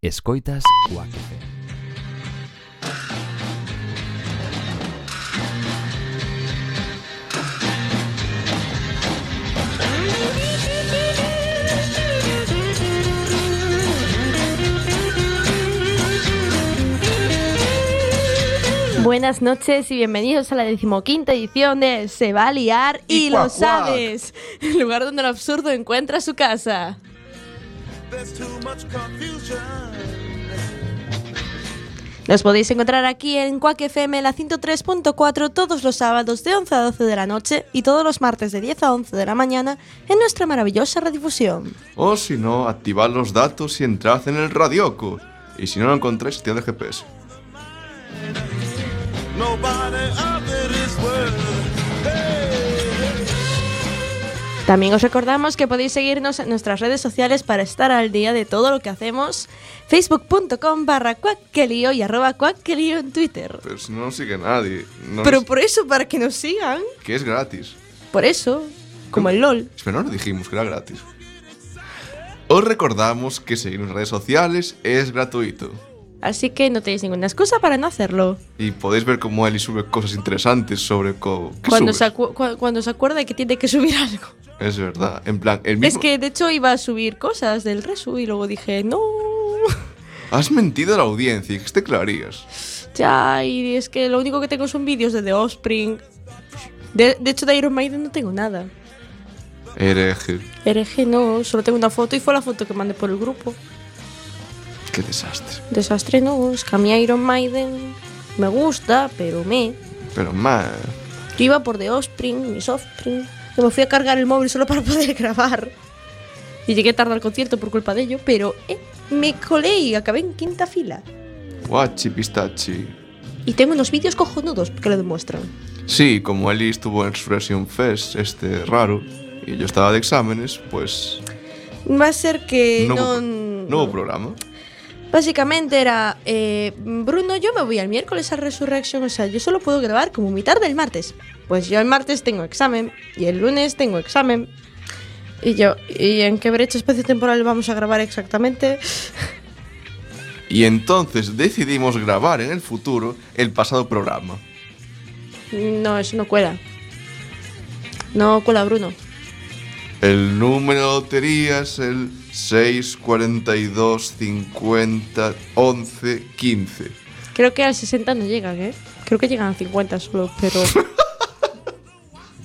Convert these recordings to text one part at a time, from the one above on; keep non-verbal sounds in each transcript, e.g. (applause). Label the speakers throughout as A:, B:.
A: Escoitas FM.
B: Buenas noches y bienvenidos a la decimoquinta edición de Se va a liar y,
C: Y
B: lo
C: cuac, cuac.
B: sabes, el lugar donde el absurdo encuentra su casa.
C: There's too much confusion.
B: Nos podéis encontrar aquí en Quack FM la 103.4 todos los sábados de 11 a 12 de la noche y todos los martes de 10 a 11 de la mañana en nuestra maravillosa redifusión.
D: O si no, activad los datos y entrad en el radioco. Y si no lo encontráis, tirad el GPS.
B: También os recordamos que podéis seguirnos en nuestras redes sociales para estar al día de todo lo que hacemos. Facebook.com barra cuacquelío y arroba cuacquelío en Twitter.
D: Pero si no nos sigue nadie. No
B: Pero
D: nos-
B: por eso, para que nos sigan.
D: Que es gratis.
B: Por eso, como el LOL.
D: Espera, no lo dijimos que era gratis. Os recordamos que seguir en redes sociales es gratuito.
B: Así que no tenéis ninguna excusa para no hacerlo.
D: Y podéis ver cómo Eli sube cosas interesantes sobre ¿qué
B: Cuando se, cu- cuando se acuerda que tiene que subir (laughs) algo.
D: Es verdad. En plan, el mismo...
B: Es que de hecho iba a subir cosas del Resu y luego dije, no.
D: Has mentido a la audiencia y que te clarías.
B: Ya, y es que lo único que tengo son vídeos de The Offspring. De, de hecho, de Iron Maiden no tengo nada.
D: Hereje.
B: Hereje no, solo tengo una foto y fue la foto que mandé por el grupo.
D: Qué desastre.
B: Desastre no, es que a mí Iron Maiden me gusta, pero me.
D: Pero más...
B: Yo iba por The Offspring, mis Offspring. Y me fui a cargar el móvil solo para poder (laughs) grabar. Y llegué tarde al concierto por culpa de ello, pero eh, me colé y acabé en quinta fila.
D: Guachi pistachi.
B: Y tengo unos vídeos cojonudos que lo demuestran.
D: Sí, como Eli estuvo en Resurrection Fest, este raro, y yo estaba de exámenes, pues
B: Va a ser que
D: no, hubo, no programa.
B: Básicamente era, eh, Bruno, yo me voy al miércoles a Resurrection, o sea, yo solo puedo grabar como mitad del martes. Pues yo el martes tengo examen y el lunes tengo examen. Y yo, ¿y en qué brecha espacio-temporal vamos a grabar exactamente? (laughs)
D: Y entonces decidimos grabar en el futuro el pasado programa.
B: No, eso no cuela. No cuela, Bruno.
D: El número de lotería es el 642 50 11 15.
B: Creo que al 60 no llegan, ¿eh? Creo que llegan a 50 solo, pero...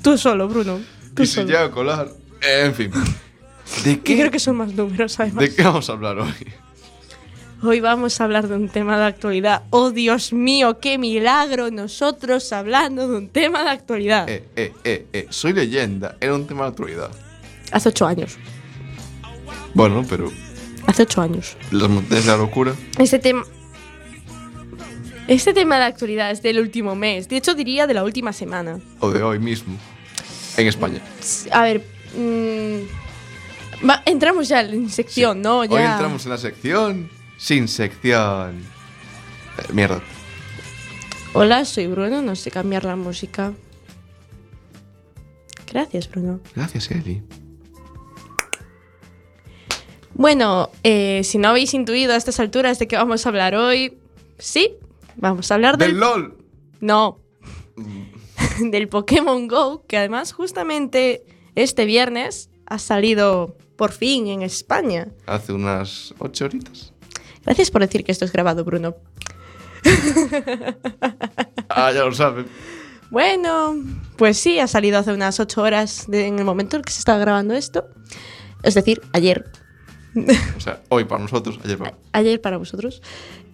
B: Tú solo, Bruno. Tú
D: Y si
B: solo.
D: llega a colar. En fin. ¿De qué,
B: creo que son más números, además.
D: ¿De qué vamos a hablar hoy?
B: Hoy vamos a hablar de un tema de actualidad. ¡Oh, Dios mío, qué milagro! Nosotros hablando de un tema de actualidad.
D: Eh, eh, eh, eh. Soy leyenda. Era un tema de actualidad.
B: Hace ocho años.
D: Bueno, pero
B: Hace ocho años.
D: las montañas de la locura.
B: Este tema... Este tema de actualidad es del último mes. De hecho, diría de la última semana.
D: O de hoy mismo. En España.
B: A ver... mm, va- entramos ya en sección, ¿no? Ya.
D: Hoy entramos en la sección sin sección. Eh, mierda.
B: Hola, soy Bruno. No sé cambiar la música. Gracias, Bruno.
D: Gracias, Eli.
B: Bueno, eh, si no habéis intuido a estas alturas de qué vamos a hablar hoy, sí, vamos a hablar del...
D: ¡Del LOL!
B: No, (laughs) del Pokémon Go, que además justamente este viernes ha salido por fin en España.
D: Hace unas ocho horitas.
B: Gracias por decir que esto es grabado, Bruno. (laughs)
D: Ah, ya lo saben.
B: Bueno, pues sí, ha salido hace unas ocho horas de- en el momento en el que se estaba grabando esto. Es decir, ayer.
D: O sea, hoy para nosotros, ayer para... (laughs)
B: ayer para vosotros.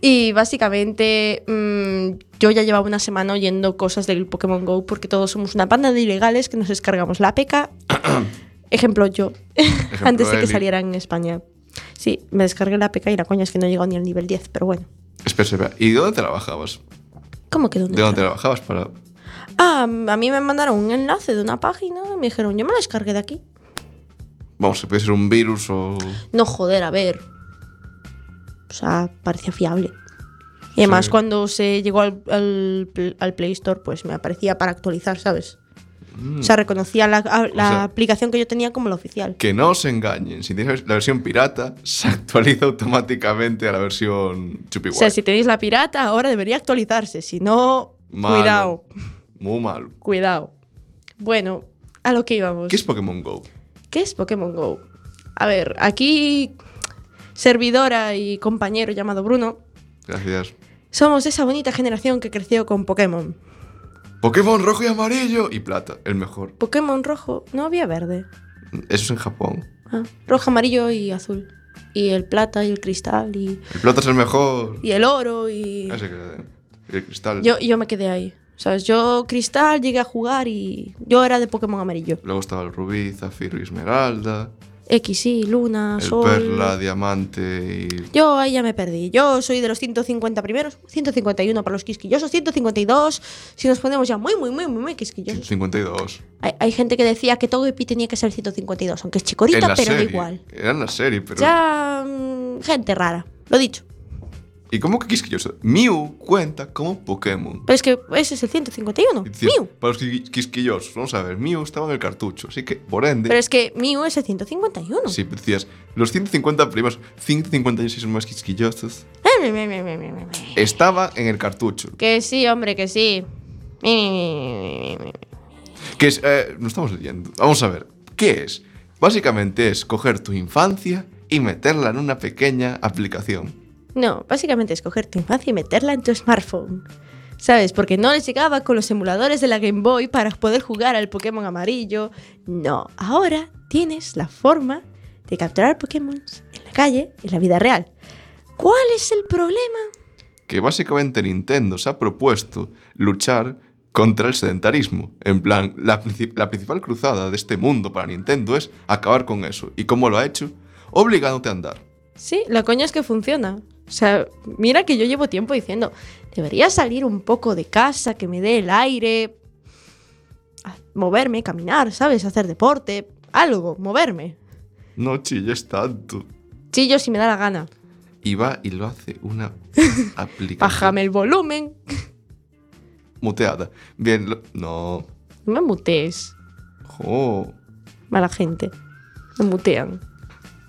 B: Y básicamente mm, yo ya llevaba una semana oyendo cosas del Pokémon Go porque todos somos una banda de ilegales que nos descargamos la APK. (coughs) Ejemplo yo, (laughs) antes de que
D: Eli.
B: saliera en España. Sí, me descargué la APK y la coña es que no he llegado ni al nivel 10, pero bueno.
D: Espera, espera. ¿Y de dónde trabajabas?
B: ¿Cómo que dónde?
D: ¿De dónde trabajabas para...?
B: Ah, a mí me mandaron un enlace de una página y me dijeron, yo me la descargué de aquí.
D: Vamos, que puede ser un virus o...
B: No, joder, a ver. O sea, parecía fiable. Y además
D: Sí.
B: cuando se llegó al, al pl- al Play Store, pues me aparecía para actualizar, ¿sabes? O sea, reconocía la,
D: sea-
B: aplicación que yo tenía como la oficial.
D: Que no os engañen, si tienes la versión pirata, se actualiza automáticamente a la versión
B: O
D: chupiguay.
B: sea, si tenéis la pirata, ahora debería actualizarse. Si no,
D: Malo.
B: cuidado,
D: Muy malo.
B: cuidado. Bueno, a lo que íbamos.
D: ¿Qué es Pokémon Go?
B: ¿Qué es Pokémon Go? A ver, aquí servidora y compañero llamado Bruno,
D: Gracias.
B: somos esa bonita generación que creció con Pokémon.
D: Pokémon rojo y amarillo y plata, el mejor.
B: Pokémon rojo, no había verde.
D: Eso es en Japón.
B: Ah, rojo, amarillo y azul. Y el plata y el cristal y,
D: El plata es el mejor.
B: y el oro y...
D: Ese que el cristal.
B: Yo, yo me quedé ahí. ¿Sabes? Yo cristal llegué a jugar y yo era de Pokémon amarillo.
D: Luego estaba el rubí, zafiro y esmeralda.
B: X, y Luna,
D: El
B: Sol...
D: perla, diamante y.
B: Yo ahí ya me perdí. Yo soy de los 150 primeros, 151 para los quisquillosos, 152 si nos ponemos ya muy, muy, muy, muy, muy quisquillosos.
D: 52.
B: Hay, hay gente que decía que todo Epi tenía que ser 152, aunque es chicorita, pero da igual.
D: Era en la serie, pero.
B: Ya. mm, gente rara, lo dicho.
D: ¿Y cómo que quisquilloso? Mew cuenta como Pokémon.
B: Pero es que ese es el 151.
D: Y decías,
B: Mew.
D: Para los qui- quisquillosos, vamos a ver, Mew estaba en el cartucho, así que, por ende.
B: Pero es que Mew es el 151.
D: Sí, decías, los 150 primeros, 156 más quisquillosos,
B: me.
D: estaba en el cartucho.
B: Que sí, hombre, que sí.
D: Que es, eh, no estamos leyendo. Vamos a ver, ¿qué es? Básicamente es coger tu infancia y meterla en una pequeña aplicación.
B: No, básicamente es coger tu infancia y meterla en tu smartphone. ¿Sabes? Porque no les llegaba con los emuladores de la Game Boy para poder jugar al Pokémon amarillo. No, ahora tienes la forma de capturar Pokémon en la calle, en la vida real. ¿Cuál es el problema?
D: Que básicamente Nintendo se ha propuesto luchar contra el sedentarismo. En plan, la, la principal cruzada de este mundo para Nintendo es acabar con eso. ¿Y cómo lo ha hecho? Obligándote a andar.
B: Sí, la coña es que funciona. O sea, mira que yo llevo tiempo diciendo, debería salir un poco de casa, que me dé el aire, moverme, caminar, ¿sabes? Hacer deporte, algo, moverme.
D: No chilles tanto.
B: Chillo si me da la gana.
D: Y va y lo hace una (laughs) aplicación
B: Bájame el volumen.
D: muteada. Bien, lo- no.
B: No me mutees.
D: Jo.
B: Mala gente. Me mutean.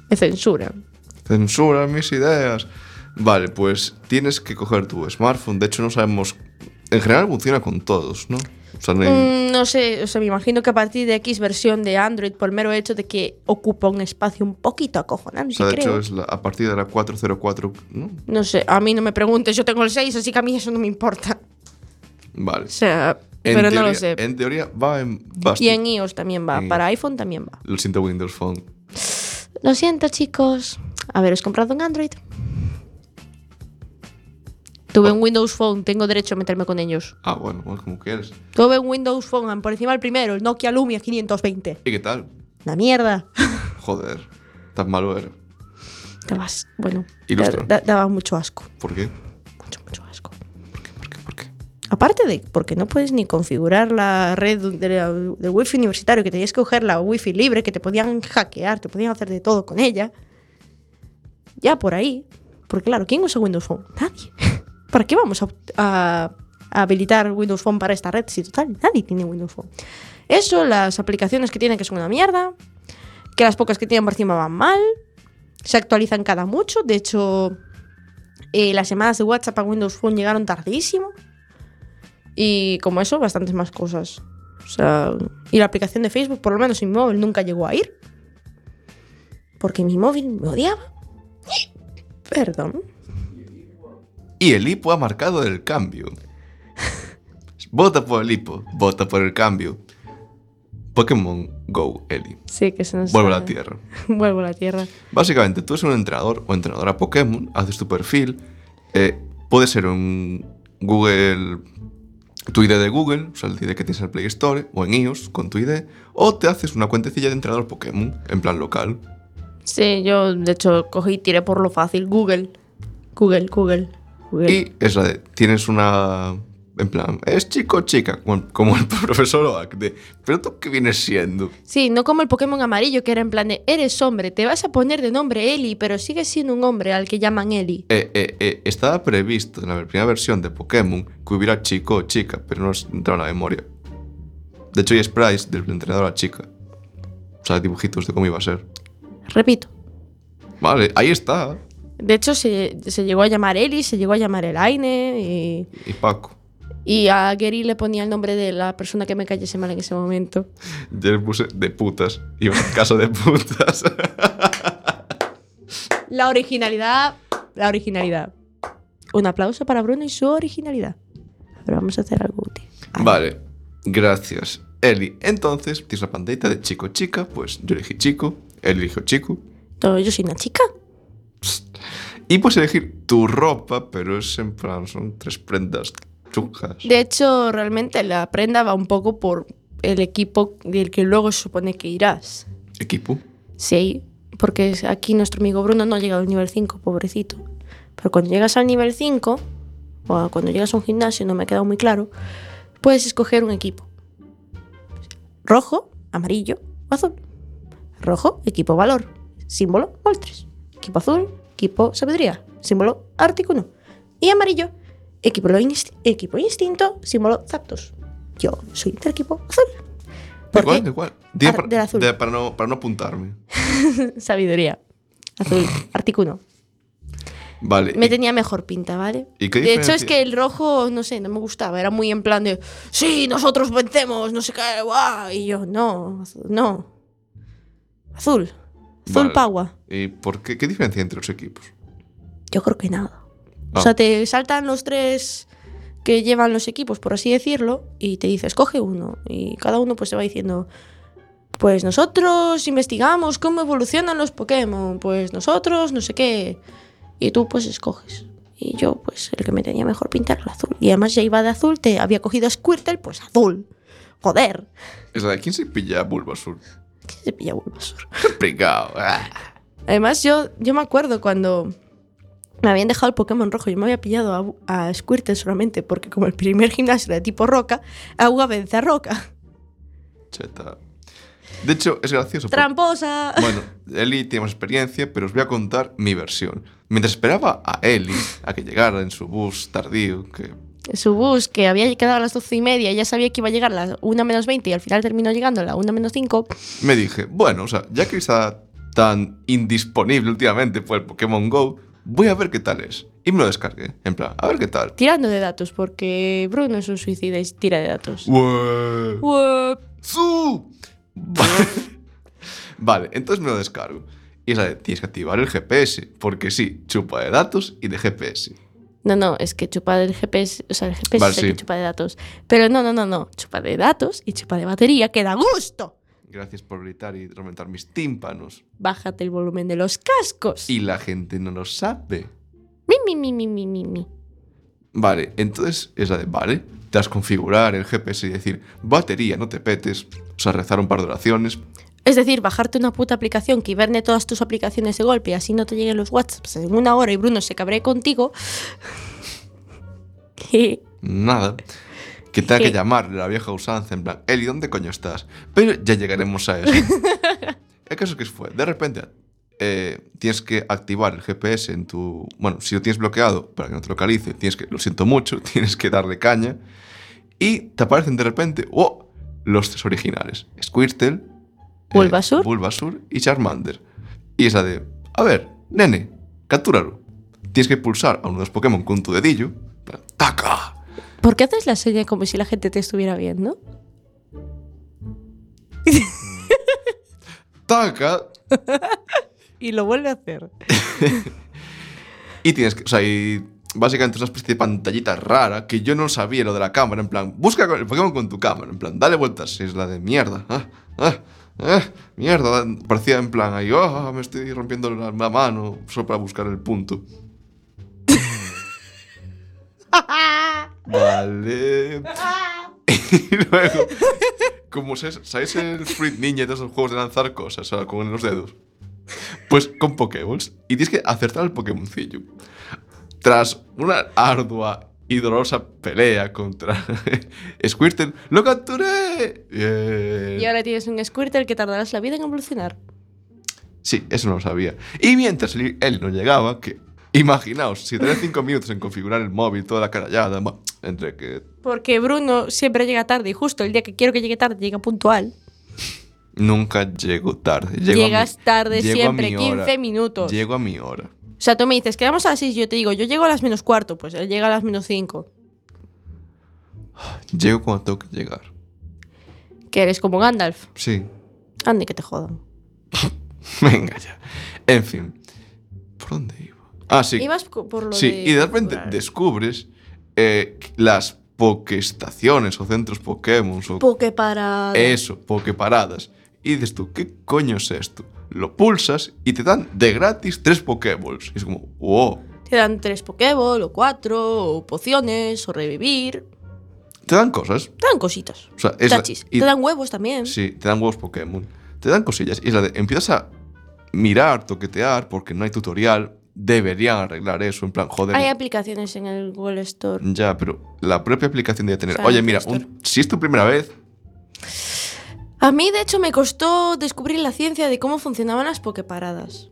B: Me censuran.
D: Censura mis ideas. Vale, pues tienes que coger tu smartphone. De hecho, no sabemos. En general funciona con todos, ¿no? O sea, no hay-
B: Mm, no sé, o sea, me imagino que a partir de X versión de Android, por mero hecho de que ocupa un espacio un poquito
D: o
B: acojonante,
D: sea, de
B: creo.
D: hecho, es la- a partir de la 404, ¿no?
B: No sé, a mí no me preguntes, yo tengo el 6, así que a mí eso no me importa.
D: Vale.
B: O sea,
D: En
B: pero no
D: teoría-
B: lo sé.
D: En teoría va en.
B: Y en iOS también va,
D: En
B: para iPhone también va.
D: Lo siento, Windows Phone.
B: Lo siento, chicos. Haberos comprado un Android. Tuve un Windows Phone, tengo derecho a meterme con ellos.
D: Ah, bueno, bueno, como quieres.
B: Tuve un Windows Phone, por encima el primero, el Nokia Lumia 520.
D: ¿Y qué tal?
B: La mierda. (laughs)
D: Joder, tan malo era.
B: Dabas, bueno,
D: Ilustra.
B: da- da- daba mucho asco.
D: ¿Por qué?
B: Mucho, mucho asco.
D: ¿Por qué? ¿Por qué? ¿Por qué?
B: Aparte de porque no puedes ni configurar la red de del wifi universitario, que tenías que coger la wifi libre, que te podían hackear, te podían hacer de todo con ella. Ya por ahí. Porque claro, ¿quién usa Windows Phone? Nadie. ¿Para qué vamos a, habilitar Windows Phone para esta red? Si total, nadie tiene Windows Phone. Eso, las aplicaciones que tienen que son una mierda, que las pocas que tienen por encima van mal, se actualizan cada mucho. De hecho, eh, las llamadas de WhatsApp a Windows Phone llegaron tardísimo. Y como eso, bastantes más cosas. O sea, y la aplicación de Facebook, por lo menos en mi móvil, nunca llegó a ir. Porque mi móvil me odiaba. Perdón.
D: Y el hipo ha marcado el cambio. (laughs) Vota por el hipo, vota por el cambio. Pokémon Go, Eli.
B: Sí, que se nos.
D: Vuelve a la Tierra. (laughs)
B: Vuelvo a la tierra.
D: Básicamente, tú eres un entrenador o entrenadora Pokémon, haces tu perfil, eh, puede ser un Google, tu ID de Google, o sea, el ID que tienes en el Play Store, o en iOS con tu ID, o te haces una cuentecilla de entrenador Pokémon, en plan local.
B: Sí, yo de hecho cogí y tiré por lo fácil. Google. Google, Google.
D: Y es la de, tienes una, en plan, es chico o chica, como, el (laughs) profesor Oak, de, pero tú qué vienes siendo.
B: Sí, no como el Pokémon amarillo que era en plan de, eres hombre, te vas a poner de nombre Eli, pero sigues siendo un hombre al que llaman Eli.
D: Eh, eh, eh, estaba previsto en la primera versión de Pokémon que hubiera chico o chica, pero no os entraba en la memoria. De hecho, hay sprites del entrenador a la chica. O sea, dibujitos de cómo iba a ser.
B: Repito.
D: Vale, ahí está.
B: De hecho, se, se llegó a llamar Eli, se llegó a llamar Elaine y,
D: Y Paco.
B: y a Gary le ponía el nombre de la persona que me cayese mal en ese momento.
D: Yo le puse de putas. Iba en casa de putas. (laughs)
B: La originalidad, la originalidad. Un aplauso para Bruno y su originalidad. Pero vamos a hacer algo útil.
D: vale, gracias. Eli, entonces, tienes la pantallita de chico-chica. Pues yo elegí chico. Él eligió chico.
B: No, yo soy una chica.
D: Y puedes elegir tu ropa, pero es en plan, son tres prendas chujas.
B: De hecho, realmente la prenda va un poco por el equipo del que luego se supone que irás.
D: Equipo.
B: Sí, porque aquí nuestro amigo Bruno no ha llegado al nivel 5, pobrecito. Pero cuando llegas al nivel 5, o cuando llegas a un gimnasio, no me ha quedado muy claro, puedes escoger un equipo. Rojo, amarillo o azul. Rojo, equipo valor, símbolo Moltres. Equipo azul, equipo sabiduría, símbolo Articuno. Y amarillo, equipo, inst- equipo instinto, símbolo Zapdos. Yo soy del equipo azul. ¿Por
D: igual,
B: qué?
D: igual. Para,
B: del azul.
D: de- para, no, para no apuntarme. (laughs)
B: Sabiduría. Azul, (laughs) Articuno.
D: Vale.
B: Me
D: y-
B: tenía mejor pinta, ¿vale?
D: ¿Y qué
B: de hecho, es que el rojo, no sé, no me gustaba. Era muy en plan de, sí, nosotros vencemos, no sé qué, guau. Y yo, no, no. Azul. Azul
D: Vale.
B: Pagua.
D: ¿Y por qué? ¿Qué diferencia entre los equipos?
B: Yo creo que nada.
D: Ah.
B: O sea, te saltan los tres que llevan los equipos, por así decirlo, y te dice, escoge uno. Y cada uno pues se va diciendo, pues nosotros investigamos cómo evolucionan los Pokémon, pues nosotros no sé qué. Y tú pues escoges. Y yo pues el que me tenía mejor pintar era el azul. Y además ya iba de azul, te había cogido a Squirtle, pues azul. Joder.
D: Es la de quién se pilla a Bulbasaur.
B: ¿Qué se pilla Bulbasaur?
D: Pringao. Ah.
B: Además, yo, yo me acuerdo cuando me habían dejado el Pokémon rojo, yo me había pillado a, a Squirtle solamente porque como el primer gimnasio era de tipo roca, agua vence a roca.
D: Cheta. De hecho, es gracioso. porque-
B: ¡Tramposa!
D: Bueno, Eli tiene más experiencia, pero os voy a contar mi versión. Mientras esperaba a Eli a que llegara en su bus tardío, que
B: Su bus, que había quedado a las doce y media, ya sabía que iba a llegar a las 1 menos 20 y al final terminó llegando a la 1 menos 5.
D: me dije, bueno, o sea, ya que está tan indisponible últimamente por el Pokémon Go, voy a ver qué tal es. Y me lo descargué, en plan, a ver qué tal.
B: Tirando de datos, porque Bruno es un suicida y tira de datos.
D: Ué.
B: Ué.
D: ¡Zu! Vale. (laughs) Vale, entonces me lo descargo. Y es la de, tienes que activar el GPS, porque sí, chupa de datos y de GPS.
B: No, no, es que chupa del GPS, o sea, el GPS
D: Vale,
B: es el que chupa de datos. Pero no, no, no, no, chupa de datos y chupa de batería, que da gusto.
D: Gracias por gritar y reventar mis tímpanos.
B: Bájate el volumen de los cascos.
D: Y la gente no lo sabe.
B: Mi, mi, mi, mi, mi, mi, mi.
D: Vale, entonces es la de, vale, te das configurar el GPS y decir, batería, no te petes. O sea, rezar un par de oraciones.
B: Es decir, bajarte una puta aplicación que hiberne todas tus aplicaciones de golpe y así no te lleguen los WhatsApps en una hora y Bruno se cabree contigo. (laughs)
D: Nada. Que tenga que
B: Sí.
D: llamarle a la vieja usanza en plan, Eli, ¿dónde coño estás? Pero ya llegaremos a eso. (laughs) el caso que fue, de repente eh, tienes que activar el GPS en tu... Bueno, si lo tienes bloqueado para que no te localice, tienes que, lo siento mucho, (laughs) tienes que darle caña. Y te aparecen de repente, ¡oh! Los tres originales. Squirtle, eh,
B: Bulbasaur.
D: Bulbasaur y Charmander. Y esa de, a ver, nene, captúralo. Tienes que pulsar a uno de los Pokémon con tu dedillo. ¡Taca!
B: ¿Por qué haces la seña como si la gente te estuviera viendo? (laughs)
D: ¡Taca! (laughs)
B: Y lo vuelve a hacer. (laughs)
D: Y tienes que, o sea, y básicamente es una especie de pantallita rara que yo no sabía lo de la cámara, en plan, busca el Pokémon con tu cámara, en plan, dale vueltas, es la de mierda. Ah, ah, ah, mierda, parecía en plan ahí, oh, me estoy rompiendo la, mano solo para buscar el punto. vale. (laughs) y luego, como sabéis el Fruit Ninja de esos juegos de lanzar cosas, con los dedos. Pues con Pokéballs. Y tienes que acertar al Pokémoncillo. Tras una ardua y dolorosa pelea contra (laughs) Squirtle, ¡lo capturé!
B: Y ahora tienes un Squirtle que tardarás la vida en evolucionar.
D: Sí, eso no lo sabía. Y mientras él, no llegaba, que imaginaos, si tenés cinco minutos en configurar el móvil, toda la carallada, Entre que
B: Porque Bruno siempre llega tarde y justo el día que quiero que llegue tarde llega puntual.
D: nunca llego tarde. Llego
B: Llegas
D: mi-
B: tarde
D: llego
B: siempre,
D: mi
B: 15
D: hora.
B: minutos.
D: Llego a mi hora.
B: O sea, tú me dices, quedamos a las 6, yo te digo, yo llego a las menos cuarto, pues él llega a las menos 5.
D: Llego cuando tengo que llegar.
B: Que eres como Gandalf.
D: Sí.
B: Ande que te jodan. (laughs)
D: Venga ya. En fin. ¿Por dónde iba? Ah, sí.
B: Ibas por lo
D: Sí,
B: de
D: y de repente descubres eh, las pokestaciones o centros Pokémon o
B: Poke para...
D: eso, pokeparadas. Y dices tú, ¿qué coño es esto? Lo pulsas y te dan de gratis tres Pokéballs. Es como, wow.
B: Te dan tres Pokéball, o cuatro, o pociones, o revivir.
D: Te dan cosas.
B: Te dan cositas.
D: O sea, es la-
B: Tachis.
D: y-
B: Te dan huevos también.
D: Sí, te dan huevos Pokémon. Te dan cosillas. Y es la de, empiezas a mirar, toquetear, porque no hay tutorial. Deberían arreglar eso, en plan, joder.
B: Hay aplicaciones en el Google Store.
D: Ya, pero la propia aplicación debe tener.
B: O sea,
D: Oye, mira, un- si es tu primera vez,
B: A mí, de hecho, me costó descubrir la ciencia de cómo funcionaban las pokeparadas.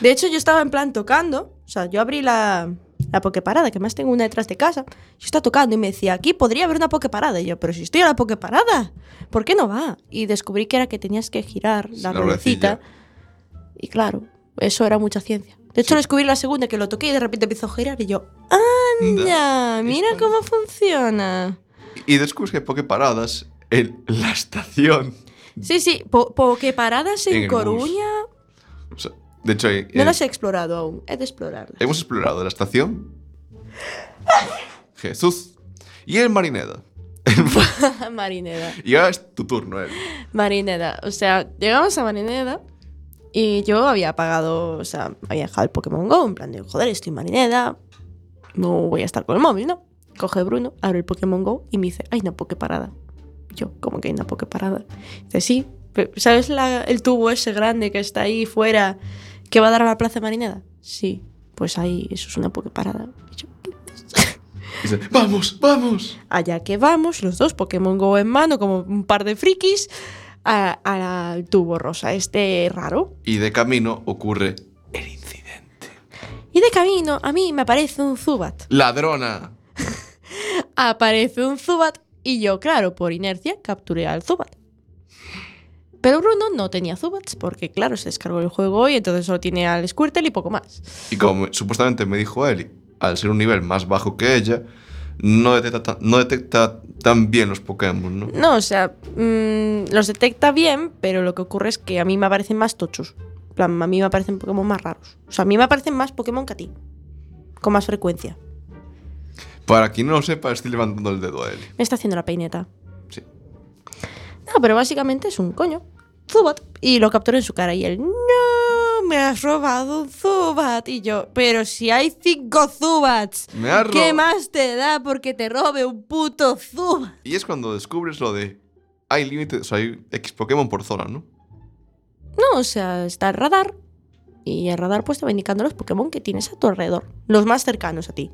B: De hecho, yo estaba en plan tocando. O sea, yo abrí la, la pokeparada, que más tengo una detrás de casa. Yo estaba tocando y me decía, aquí podría haber una pokeparada. Y yo, pero si estoy a la pokeparada, ¿por qué no va? Y descubrí que era que tenías que girar la
D: La
B: ruedecita. Y claro, eso era mucha ciencia. De hecho,
D: Sí.
B: descubrí la segunda que lo toqué y de repente empezó a girar. Y yo, ¡anda! Mira cómo funciona.
D: y descubres que hay Poképaradas en la estación.
B: Sí, sí, po- pokeparadas en. Coruña.
D: O sea, de hecho, hay-
B: No
D: eh,
B: las he explorado aún, he de explorarlas.
D: hemos explorado la estación. Jesús. Y el Marineda. (laughs)
B: Marineda.
D: Y ahora es tu turno, Eli.
B: Marineda. O sea, llegamos a Marineda y yo había pagado, o sea, había dejado el Pokémon Go, en plan de, joder, estoy en Marineda, no voy a estar con el móvil, ¿no? Coge Bruno, abre el Pokémon Go y me dice, hay una Poképarada. Yo, ¿cómo que hay una Poképarada? Dice, sí, ¿sabes la- el tubo ese grande que está ahí fuera que va a dar a la Plaza Marineda? Sí, pues ahí, eso es una. Y yo,
D: Y (laughs) dice, vamos, vamos.
B: Allá que vamos, los dos Pokémon Go en mano, como un par de frikis, al tubo rosa, este raro.
D: Y de camino ocurre el incidente.
B: Y de camino, a mí me aparece un Zubat.
D: ¡Ladrona! (laughs)
B: Aparece un Zubat y yo, claro, por inercia, capturé al Zubat. Pero Bruno no tenía Zubats porque, claro, se descargó el juego y entonces solo tiene al Squirtle y poco más.
D: Y como me- supuestamente me dijo Eli, al ser un nivel más bajo que ella, no detecta, tan- no detecta tan bien los Pokémon, ¿no?
B: No, o sea, mm, los detecta bien, pero lo que ocurre es que a mí me aparecen más tochos. En plan, a mí me aparecen Pokémon más raros. O sea, a mí me aparecen más Pokémon que a ti. Con más frecuencia.
D: Para quien no lo sepa, estoy levantando el dedo a Eli.
B: Me está haciendo la peineta.
D: Sí.
B: No, pero básicamente es un coño. Zubat. Y lo capturé en su cara y él, no, me has robado un Zubat. Y yo, pero si hay cinco Zubats.
D: Me
B: ¿Qué más te da porque te robe un puto Zubat?
D: Y es cuando descubres lo de. Hay límites, o sea, hay X Pokémon por zona, ¿no?
B: No, o sea, está el radar. Y el radar pues te va indicando los Pokémon que tienes a tu alrededor. Los más cercanos a ti.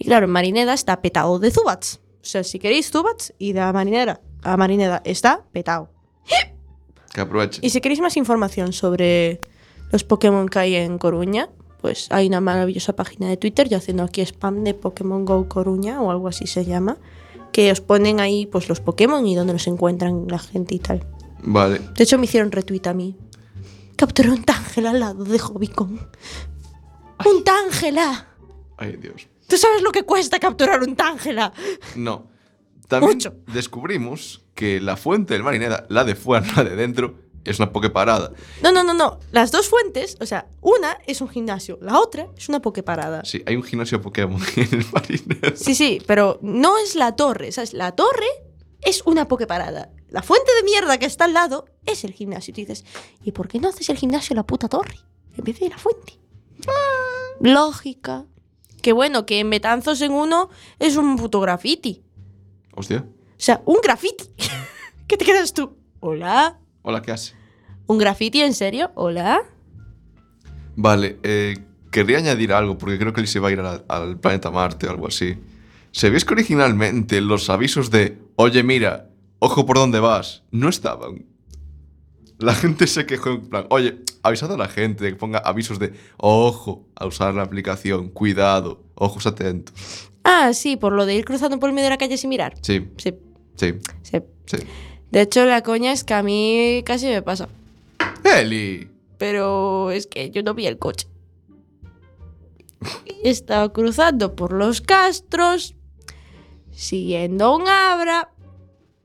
B: Y claro, en Marineda está petado de Zubats. O sea, si queréis Zubats, id a Marinera. A Marineda está petado.
D: Que aproveche.
B: Y si queréis más información sobre los Pokémon que hay en Coruña, pues hay una maravillosa página de Twitter, yo haciendo aquí spam de Pokémon Go Coruña o algo así se llama, que os ponen ahí pues los Pokémon y dónde los encuentran la gente y tal.
D: Vale.
B: De hecho me hicieron retweet a mí. Capturé un Tángela al lado de Hobbycon. ¡Un Tángela!
D: Ay, Dios.
B: ¿Tú sabes lo que cuesta capturar un Tángela?
D: No. También
B: Mucho.
D: descubrimos que la fuente del Marineda, la de fuera, no (laughs) la de dentro, es una Poképarada.
B: No, no, no, no. Las dos fuentes, o sea, una es un gimnasio, la otra es una Poképarada.
D: Sí, hay un gimnasio Pokémon (laughs) en el Marineda.
B: Sí, sí, pero no es la torre, ¿sabes? La torre es una pokeparada. La fuente de mierda que está al lado es el gimnasio. Y tú dices, ¿y por qué no haces el gimnasio en la puta torre? En vez de la fuente. Lógica. Que bueno, que en Betanzos en uno es un puto graffiti.
D: Hostia.
B: O sea, un graffiti. (laughs) ¿Qué te quedas tú? ¿Hola?
D: Hola, ¿qué hace?
B: ¿Un graffiti en serio? ¿Hola?
D: Vale, eh, querría añadir algo porque creo que él se va a ir al, al planeta Marte o algo así. ¿Sabéis que originalmente los avisos de Oye, mira, ojo por dónde vas? no estaban? La gente se quejó en plan, oye, avisad a la gente que ponga avisos de ojo a usar la aplicación, cuidado, ojos atentos.
B: Ah, sí, por lo de ir cruzando por el medio de la calle sin mirar.
D: Sí,
B: Sí,
D: sí,
B: sí.
D: sí.
B: De hecho, la coña es que a mí casi me pasa.
D: Eli.
B: Pero es que yo no vi el coche. Estaba cruzando por los castros, siguiendo un abra,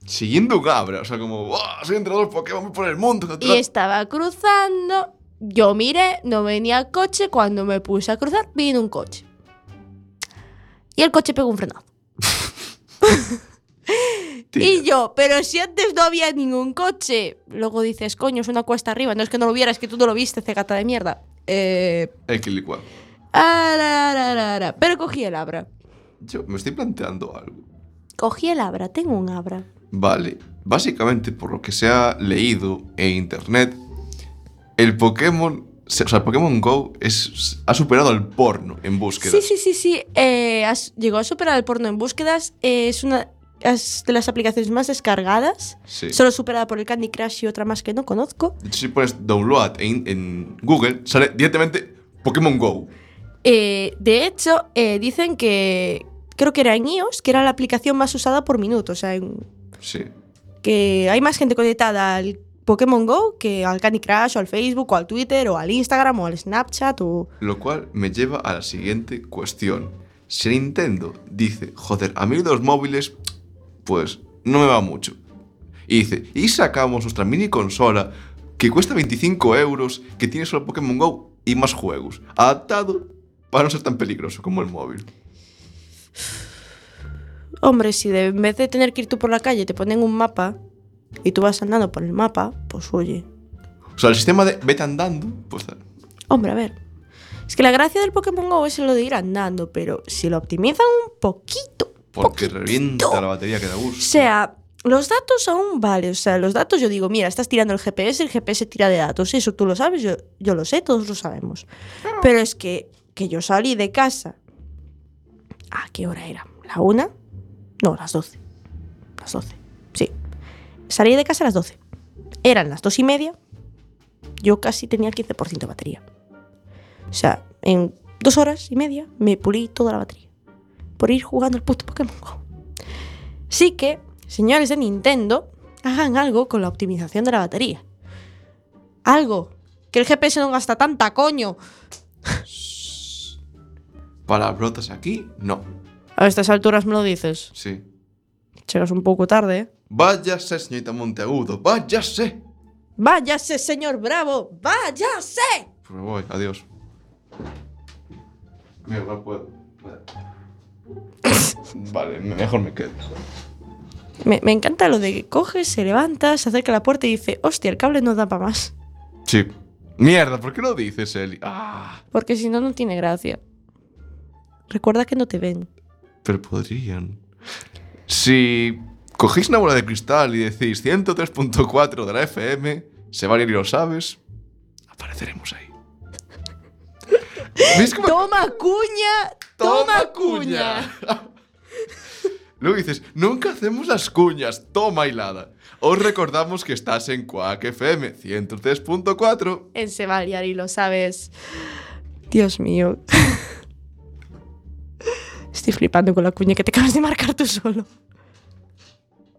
D: Siguiendo un abra, o sea, como, ¡Buah! Soy entrenador Pokémon por el mundo.
B: y estaba cruzando. Yo miré, no venía coche. Cuando me puse a cruzar, vino un coche. Y el coche pegó un frenazo. (laughs) Y yo, pero si antes no había ningún coche. Luego dices, coño, es una cuesta arriba. No es que no lo vieras, es que tú no lo viste, cegata de mierda. Eh.
D: Equilicua.
B: arararara. Pero cogí el abra.
D: Yo me estoy planteando algo.
B: Cogí el abra, tengo un abra.
D: Vale, básicamente por lo que se ha leído en internet, el Pokémon, o sea, Pokémon Go es, ha superado al porno en búsqueda.
B: Sí, sí, sí, sí. eh, has- llegó a superar el porno en búsquedas. eh, es una es de las aplicaciones más descargadas.
D: Sí.
B: Solo superada por el Candy Crush y otra más que no conozco.
D: De hecho, si pones download en, en Google, sale directamente Pokémon Go.
B: Eh, de hecho, eh, dicen que creo que era en iOS, que era la aplicación más usada por minuto. O sea, en-
D: Sí.
B: que hay más gente conectada al Pokémon Go que al Candy Crush o al Facebook o al Twitter o al Instagram o al Snapchat o...
D: Lo cual me lleva a la siguiente cuestión. Si Nintendo dice, joder, a mí los móviles, pues no me va mucho. Y dice, y sacamos nuestra mini consola que cuesta 25 euros, que tiene solo Pokémon Go y más juegos. Adaptado para no ser tan peligroso como el móvil.
B: Hombre, si de, en vez de tener que ir tú por la calle te ponen un mapa y tú vas andando por el mapa, pues oye.
D: O sea, el sistema de vete andando, pues
B: Hombre, a ver. Es que la gracia del Pokémon Go es lo de ir andando, pero si lo optimizan un poquito,
D: porque
B: poquito,
D: revienta la batería que da
B: O
D: gusto.
B: sea, los datos aún vale. O sea, los datos yo digo, mira, estás tirando el GPS, el GPS tira de datos. Eso tú lo sabes, yo, yo lo sé, todos lo sabemos. Pero es que, que yo salí de casa. ¿A qué hora era? ¿La una? No, las doce. Las doce. Sí. Salí de casa a las doce. Eran las dos y media. Yo casi tenía el 15% de batería. O sea, en dos horas y media me pulí toda la batería. Por ir jugando el puto Pokémon Go. Sí que, señores de Nintendo, hagan algo con la optimización de la batería. Algo. Que el GPS no gasta tanta, coño.
D: Palabrotas aquí, no.
B: A estas alturas me lo dices.
D: Sí.
B: Llegas un poco tarde, ¿eh?
D: Váyase, señorita Monteagudo, váyase.
B: ¡Váyase, señor Bravo! ¡Váyase!
D: Pues me voy, adiós. Mira, no puedo. (laughs) Vale, me- mejor me quedo.
B: Me, me encanta lo de que coges, se levanta, se acerca a la puerta y dice, hostia, el cable no da para más.
D: Sí. Mierda, ¿por qué lo dices, Eli? Ah,
B: Porque si no, no tiene gracia. Recuerda que no te ven.
D: Pero podrían. Si cogéis una bola de cristal y decís 103.4 de la FM, se vale y lo sabes, apareceremos ahí. ¿Veis cómo-
B: ¡Toma cuña! ¡Toma cuña! (laughs)
D: Luego dices, nunca hacemos las cuñas, toma hilada. Os recordamos que estás en Quack FM 103.4.
B: En Se va a liar y lo sabes. Dios mío. (laughs) Estoy flipando con la cuña que te acabas de marcar tú solo.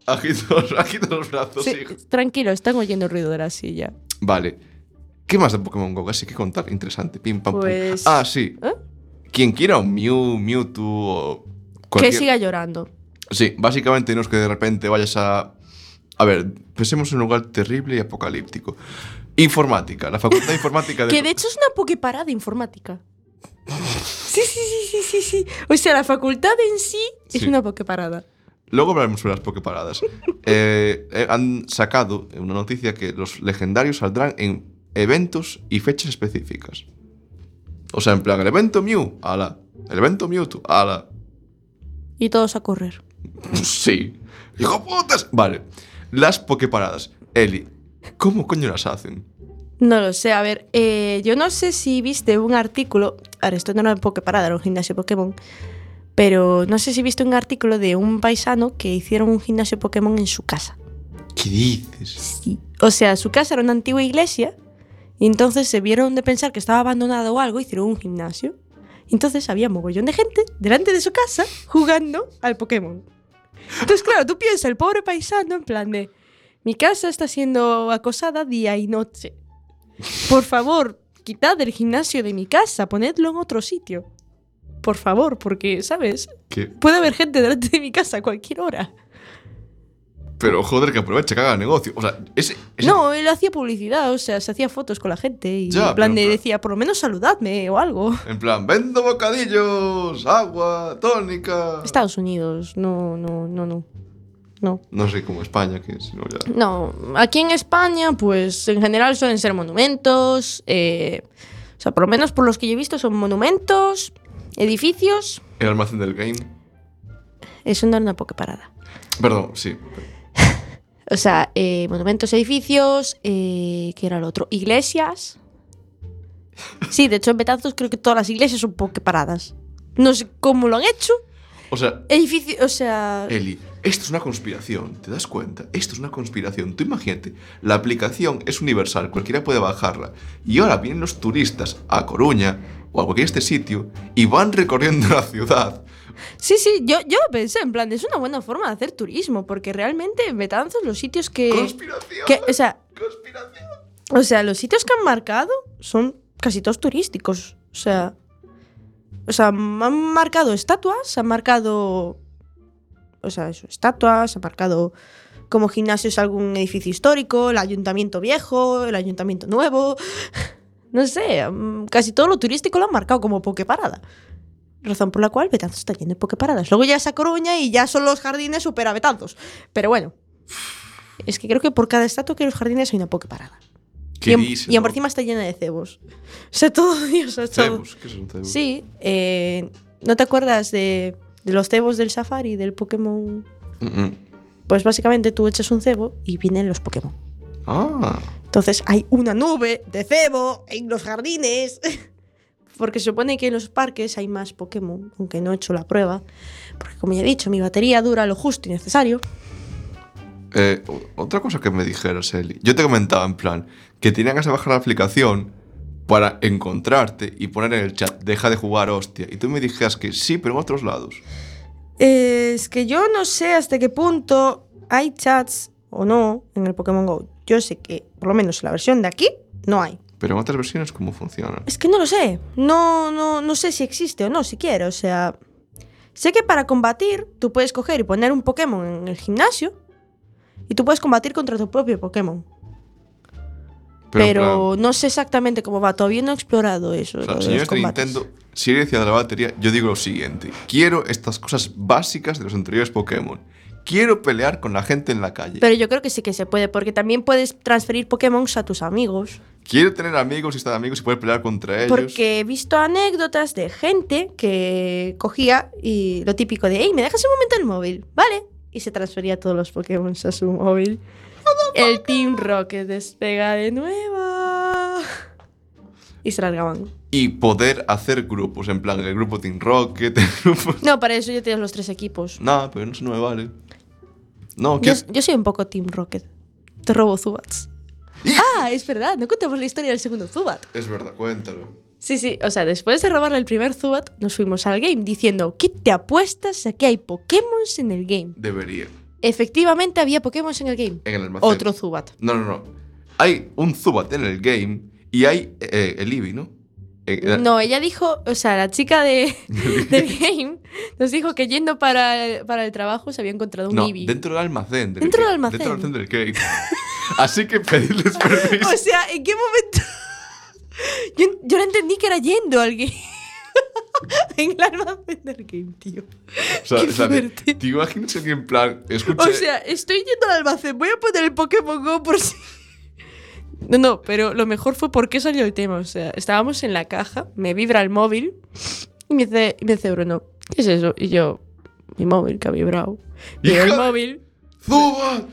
D: Agito, (laughs) agito los brazos,
B: Sí,
D: hijo.
B: tranquilo, están oyendo el ruido de la silla.
D: Vale. ¿Qué más de Pokémon Go? Así que contar. Interesante. Pim, pam, pum.
B: Pues-
D: Ah, sí.
B: ¿Eh?
D: Quien quiera un Mew, Mewtwo o
B: Que
D: cualquier...
B: siga llorando.
D: Sí, básicamente no es que de repente vayas a... A ver, pensemos en un lugar terrible y apocalíptico. Informática, la facultad de (laughs) informática de...
B: Que de hecho es una pokeparada informática. Sí, sí, sí, sí, sí, sí. O sea, la facultad en sí es
D: Sí.
B: una pokeparada.
D: Luego hablaremos sobre las Poképaradas. (laughs) Eh, eh, han sacado una noticia que los legendarios saldrán en eventos y fechas específicas. O sea, en plan, el evento Mew, ala. El evento Mewtwo, ala.
B: Y todos a correr. (laughs)
D: Sí. ¡Hijo putas! Vale. Las Poképaradas. Eli, ¿cómo coño las hacen?
B: No lo sé, a ver, eh, yo no sé si viste un artículo, ahora esto no era un Poképarada, era un gimnasio Pokémon, pero no sé si viste un artículo de un paisano que hicieron un gimnasio Pokémon en su casa.
D: ¿Qué dices?
B: Sí. O sea, su casa era una antigua iglesia y entonces se vieron de pensar que estaba abandonado o algo, hicieron un gimnasio. Entonces había mogollón de gente delante de su casa jugando al Pokémon. Entonces, claro, tú piensas, el pobre paisano, en plan de, mi casa está siendo acosada día y noche. Por favor, quitad el gimnasio de mi casa, ponedlo en otro sitio. Por favor, porque, ¿sabes?
D: Que-
B: Puede haber gente delante de mi casa a cualquier hora.
D: Pero joder, que aproveche, que haga negocio. O sea, ese. ese-
B: No, él hacía publicidad, o sea, se hacía fotos con la gente y
D: Ya,
B: en plan de decía, por lo menos saludadme o algo.
D: En plan, vendo bocadillos, agua, tónica.
B: Estados Unidos, no, no, no, no. No.
D: No sé, como España, que si no ya.
B: No, aquí en España, pues en general suelen ser monumentos. eh, o sea, por lo menos por los que yo he visto son monumentos, edificios.
D: El almacén del game.
B: Eso no era una parada.
D: Perdón, sí. (laughs)
B: O sea, eh, monumentos, edificios, eh, ¿qué era lo otro? Iglesias. (laughs) Sí, de hecho en Betanzos creo que todas las iglesias son paradas. No sé cómo lo han hecho.
D: O sea,
B: Edificio, o sea...
D: Eli, esto es una conspiración, ¿te das cuenta? Esto es una conspiración. Tú imagínate, la aplicación es universal, cualquiera puede bajarla. Y ahora vienen los turistas a Coruña o a cualquier este sitio y van recorriendo (laughs) la ciudad.
B: Sí, sí, yo, yo pensé, en plan, es una buena forma de hacer turismo, porque realmente en Betanzos los sitios que...
D: ¡Conspiración!
B: que o sea,
D: ¡Conspiración!
B: O sea, los sitios que han marcado son casi todos turísticos. O sea. O sea, han marcado estatuas, han marcado. O sea, eso, estatuas, han marcado como gimnasios algún edificio histórico, el ayuntamiento viejo, el ayuntamiento nuevo. (laughs) No sé, mm, casi todo lo turístico lo han marcado como pokeparada. Razón por la cual Betanzos está lleno de pokeparadas. Luego ya es a Coruña y ya son los jardines supera Betanzos. Pero bueno. Es que creo que por cada estatua que los jardines hay una pokeparada.
D: ¿Qué
B: Y, en-
D: dices,
B: y en por
D: no?
B: encima está llena de cebos. (laughs) O sea, todo Dios ha echado.
D: Cebos, ¿qué son cebos?
B: Sí, eh, ¿no te acuerdas de, de los cebos del safari, del Pokémon?
D: Mm, mm.
B: Pues básicamente tú echas un cebo y vienen los Pokémon.
D: Ah,
B: Entonces hay una nube de cebo en los jardines. (laughs) Porque se supone que en los parques hay más Pokémon, aunque no he hecho la prueba. Porque como ya he dicho, mi batería dura lo justo y necesario.
D: eh, otra cosa que me dijeras, Eli. Yo te comentaba en plan que tenías que bajar la aplicación para encontrarte y poner en el chat, deja de jugar, hostia. Y tú me dijeras que sí, pero en otros lados.
B: Es que yo no sé hasta qué punto hay chats o no en el Pokémon Go. Yo sé que, por lo menos en la versión de aquí, no hay.
D: Pero en otras versiones, ¿cómo funciona?
B: Es que no lo sé. No, no, no sé si existe o no, siquiera. O sea, sé que para combatir tú puedes coger y poner un Pokémon en el gimnasio y tú puedes combatir contra tu propio Pokémon. Pero,
D: en
B: no sé exactamente cómo va. Todavía no he explorado eso.
D: plan, o sea, señores de. Nintendo, si he de la batería, yo digo lo siguiente. Quiero estas cosas básicas de los anteriores Pokémon. Quiero pelear con la gente en la calle.
B: Pero yo creo que sí que se puede, porque también puedes transferir Pokémon a tus amigos.
D: Quiero tener amigos y estar amigos y poder pelear contra ellos.
B: Porque he visto anécdotas de gente que cogía y lo típico de, hey, ¿me dejas un momento el móvil? Vale. Y se transfería todos los Pokémon a su móvil. El Team Rocket despega de nuevo. Y se largaban.
D: Y poder hacer grupos, en plan, el grupo Team Rocket, el grupo...
B: No, para eso ya tienes los tres equipos.
D: No, pero eso no me vale. No,
B: yo soy un poco Team Rocket. Te robo Zubats. Ah, es verdad, no contamos la historia del segundo Zubat.
D: Es verdad, cuéntalo.
B: Sí, sí, o sea, después de robarle el primer Zubat, nos fuimos al game diciendo, ¿qué te apuestas a que hay Pokémon en el game?
D: Debería.
B: Efectivamente había Pokémon en el game.
D: En el almacén.
B: Otro Zubat.
D: No, no, no. Hay un Zubat en el game y hay eh, el Eevee, ¿no? Eh,
B: No, ella dijo, o sea, la chica de, (laughs) del game nos dijo que yendo para el, para el trabajo se había encontrado un
D: no,
B: Eevee.
D: dentro del almacén. Del
B: Dentro del almacén.
D: Dentro del almacén del game. (laughs) Así que pedirles (laughs) permiso.
B: O sea, ¿en qué momento? yo, yo no entendí que era yendo al game. (laughs) en el almacén del game, tío.
D: O sea,
B: qué
D: o sea, te,
B: fuerte.
D: te imaginas que en plan, escucha.
B: O sea, estoy yendo al almacén, voy a poner el Pokémon Go por si... No, no, pero lo mejor fue por qué salió el tema. O sea, estábamos en la caja, me vibra el móvil y me dice, y me dice Bruno, ¿qué es eso? Y yo, mi móvil que ha vibrado. Y el móvil,
D: ¡Zubat!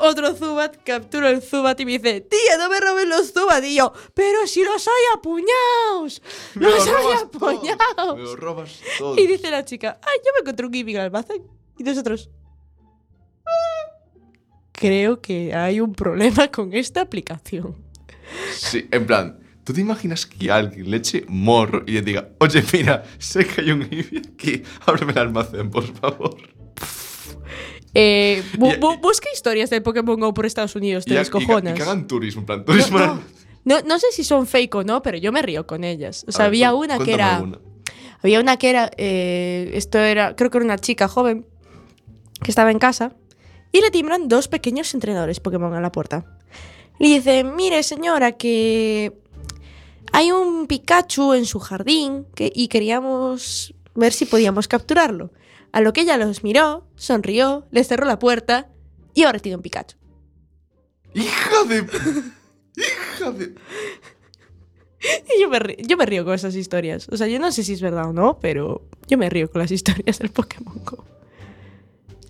B: Otro Zubat, capturo el Zubat y me dice, tía, no me robes los Zubat. Y yo, pero si los hay apuñados.
D: Me
B: Los
D: lo
B: hay.
D: Me
B: apuñados.
D: lo robas todo.
B: Y dice la chica, ay, yo me encontré un Eevee en el almacén. Y nosotros, "Ah, creo que hay un problema con esta aplicación.
D: Sí, en plan, ¿Tú te imaginas que alguien le eche morro y le diga, oye, mira, sé que hay un Eevee aquí, ábreme el almacén, por favor? (laughs)
B: Eh, bu-
D: Y-
B: bu- busca historias del Pokémon Go por Estados Unidos, te
D: y-
B: descojonas.
D: y que hagan turismo, en plan,
B: No,
D: turismo.
B: no, no- no sé si son fake o no, pero yo me río con ellas. O sea,
D: ver,
B: había una que era.
D: alguna.
B: Había una que era. eh, esto era. Creo que era una chica joven que estaba en casa y le timbran dos pequeños entrenadores Pokémon a la puerta. Le dice: Mire, señora, que hay un Pikachu en su jardín que- y queríamos ver si podíamos capturarlo. A lo que ella los miró, sonrió, les cerró la puerta y ahora tiene un Pikachu.
D: ¡Hija de... ¡Hija de... (laughs)
B: Y yo me, río, yo me río con esas historias. O sea, yo no sé si es verdad o no, pero yo me río con las (laughs) historias del Pokémon Go.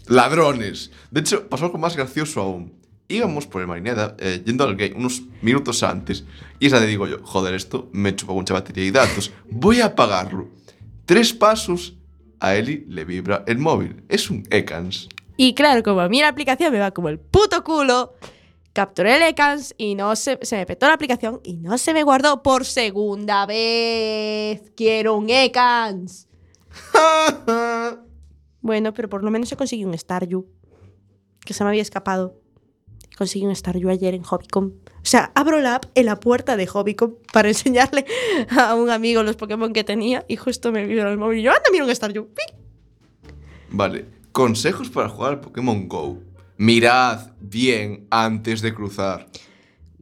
D: Ladrones. De hecho, pasó algo más gracioso aún. Íbamos por el Marineda, eh, yendo al gate unos minutos antes. Y es la de digo yo, joder, esto me chupa mucha batería y datos. Voy a apagarlo. Tres pasos, a Eli le vibra el móvil. Es un Ekans.
B: Y claro, como a mí la aplicación me va como el puto culo, capturé el Ekans y no se, se me petó la aplicación y no se me guardó por segunda vez. Quiero un Ekans. (laughs) Bueno, pero por lo menos he conseguido un Staryu. Que se me había escapado. Conseguí un Staryu ayer en Hobbycom. O sea, abro la app en la puerta de Hobbycom para (laughs) enseñarle a un amigo los Pokémon que tenía y justo me vibra el móvil y yo, anda, mira un Staryu. ¡Pi!
D: Vale, consejos para jugar al Pokémon Go. Mirad bien antes de cruzar.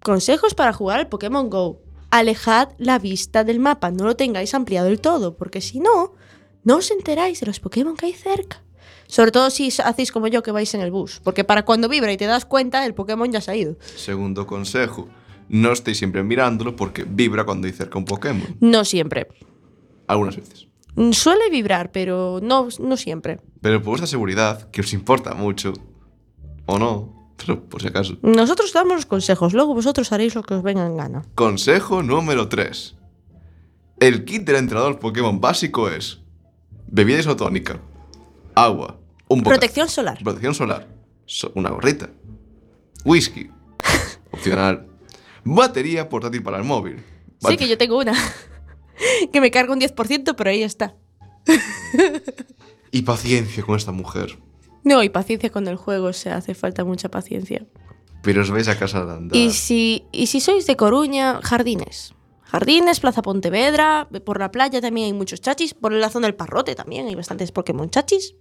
B: Consejos para jugar al Pokémon Go. Alejad la vista del mapa, no lo tengáis ampliado del todo, porque si no, no os enteráis de los Pokémon que hay cerca. Sobre todo si hacéis como yo que vais en el bus, porque para cuando vibra y te das cuenta, el Pokémon ya se ha ido.
D: Segundo consejo, no estéis siempre mirándolo porque vibra cuando hay cerca un Pokémon.
B: No siempre.
D: Algunas veces.
B: Suele vibrar, pero no, no siempre.
D: Pero por vuestra seguridad, que os importa mucho, o no, pero por si acaso.
B: Nosotros damos los consejos, luego vosotros haréis lo que os venga en gana.
D: Consejo número 3. El kit del entrenador Pokémon básico es bebida isotónica, agua, un
B: Protección solar.
D: protección solar, so- una gorrita, whisky, (laughs) opcional, batería portátil para el móvil.
B: Sí,
D: Bate-
B: que yo tengo una. (laughs) que me carga un 10%, pero ahí está.
D: Y paciencia con esta mujer.
B: No, y paciencia con el juego, o sea, hace falta mucha paciencia.
D: Pero os vais a casa de andar.
B: Y si, y si sois de Coruña, jardines. Jardines, Plaza Pontevedra, por la playa también hay muchos chachis, por la zona del Parrote también hay bastantes Pokémon chachis.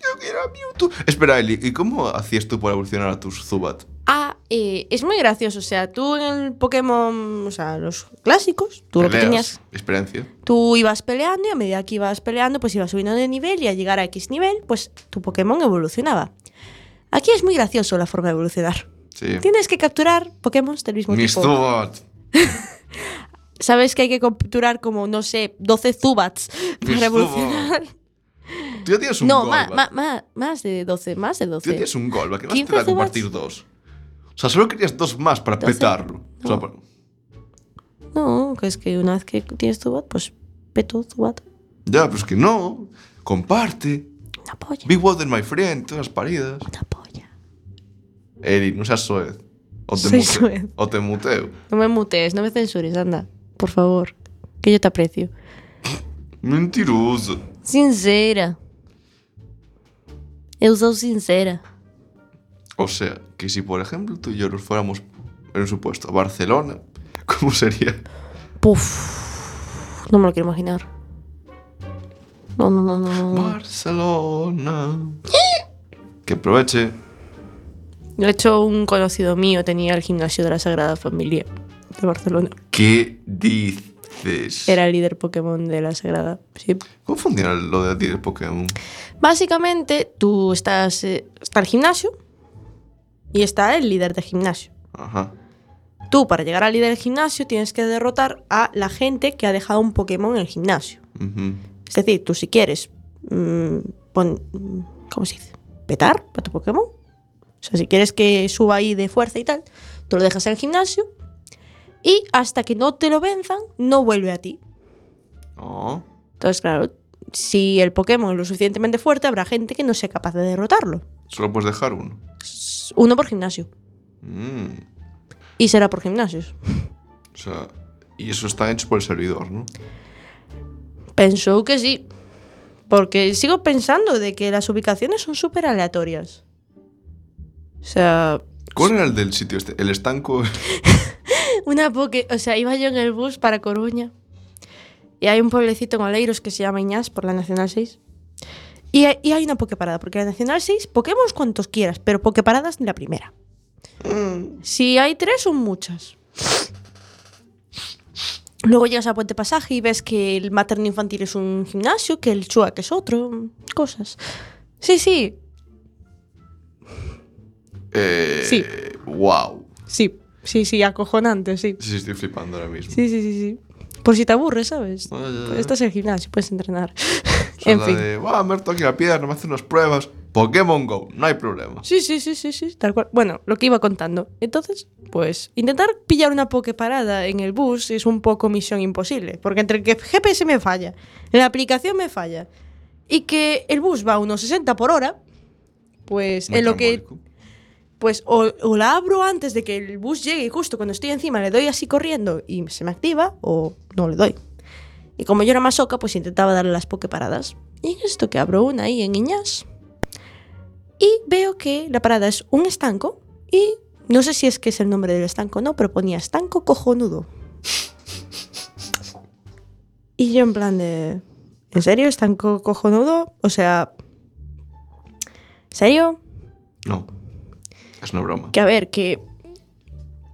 D: Yo quiero a Mewtwo. Espera, Eli, ¿y cómo hacías tú para evolucionar a tus Zubat?
B: Ah, eh, es muy gracioso, o sea, tú en el Pokémon, o sea, los clásicos, tú lo que tenías,
D: Experiencia.
B: tú ibas peleando y a medida que ibas peleando, pues ibas subiendo de nivel y al llegar a X nivel, pues tu Pokémon evolucionaba. Aquí es muy gracioso la forma de evolucionar.
D: Sí.
B: Tienes que capturar Pokémon del mismo
D: Mis
B: tipo.
D: Zubat. (laughs)
B: Sabes que hay que capturar como, no sé, 12 Zubats para evolucionar.
D: Tú ya tienes un
B: No, ma- ma- más de 12, más de
D: Tú ya
B: 12.
D: tienes un Golbat, que más te
B: 15
D: da compartir dos. O sea, solo querías dos más para
B: 12.
D: petarlo. O sea,
B: No.
D: para-
B: No, que es que una vez que tienes Zubat, pues peto Zubat.
D: Ya, pero es que no. Comparte.
B: Una polla.
D: Big Water, my friend. Todas las paridas.
B: Una polla.
D: Eri, no seas soez. O te,
B: Soy
D: mute-
B: soez.
D: o te muteo.
B: No me mutes, no me censures, anda. Por favor. Que yo te aprecio.
D: Mentiroso.
B: Sincera. Eu sou sincera.
D: O sea, que si por ejemplo tú y yo nos fuéramos, en un supuesto, a Barcelona, (laughs) ¿cómo sería?
B: Puf. No me lo quiero imaginar. No, no, no, no. no.
D: Barcelona. Que aproveche.
B: De hecho, un conocido mío tenía el gimnasio de la Sagrada Familia de Barcelona.
D: ¿Qué dices?
B: Era el líder Pokémon de la Sagrada. Sí.
D: ¿Cómo funciona lo de de Pokémon?
B: Básicamente, tú estás. eh, está el gimnasio y está el líder del gimnasio.
D: Ajá.
B: Tú, para llegar al líder del gimnasio, tienes que derrotar a la gente que ha dejado un Pokémon en el gimnasio. Es decir, tú si quieres. mm, pon- ¿Cómo se dice? ¿Petar a tu Pokémon? O sea, si quieres que suba ahí de fuerza y tal, tú lo dejas en el gimnasio y hasta que no te lo venzan, no vuelve a ti.
D: Oh.
B: Entonces, claro, si el Pokémon es lo suficientemente fuerte, habrá gente que no sea capaz de derrotarlo.
D: Solo puedes dejar uno.
B: Uno por gimnasio.
D: Mm.
B: Y será por gimnasios.
D: O sea, y eso está hecho por el servidor, ¿no?
B: Pensou que sí. Porque sigo pensando de que las ubicaciones son súper aleatorias. O sea,
D: ¿Cuál era el del sitio este? El estanco. (laughs)
B: una poque... O sea, iba yo en el bus para Coruña. Y hay un pueblecito en Oleiros que se llama Iñás por la Nacional 6. Y hay, y hay una pokeparada, porque la Nacional 6, Pokémon cuantos quieras, pero pokeparadas ni la primera. Si hay tres, son muchas. Luego llegas a Puente Pasaje y ves que el materno infantil es un gimnasio, que el Chuac es otro, cosas. Sí, sí,
D: Eh,
B: Sí.
D: Wow.
B: sí, sí, sí, acojonante, sí.
D: Sí, estoy flipando ahora mismo.
B: Sí, sí, sí, sí. Por si te aburres, ¿sabes?
D: Ah, ya, ya.
B: Estás en el gimnasio, puedes entrenar. (laughs) En fin.
D: de, "Buah, me aquí la pierna, me hace unas pruebas. Pokémon Go, no hay problema.
B: Sí, sí, sí, sí, sí, tal cual. Bueno, lo que iba contando. Entonces, pues, intentar pillar una pokeparada en el bus es un poco misión imposible. Porque entre que GPS me falla, la aplicación me falla y que el bus va a unos 60 por hora, pues
D: Muy
B: en lo que. Pues o, la abro antes de que el bus llegue y justo cuando estoy encima le doy así corriendo y se me activa o no le doy. Y como yo era más soca, pues intentaba darle las pokeparadas. Y en esto que abro una ahí en Iñas y veo que la parada es un estanco y no sé si es que es el nombre del estanco o no, pero ponía estanco cojonudo. Y yo en plan de... ¿En serio? ¿Estanco cojonudo? O sea... ¿Serio?
D: No. Es una broma.
B: que a ver, que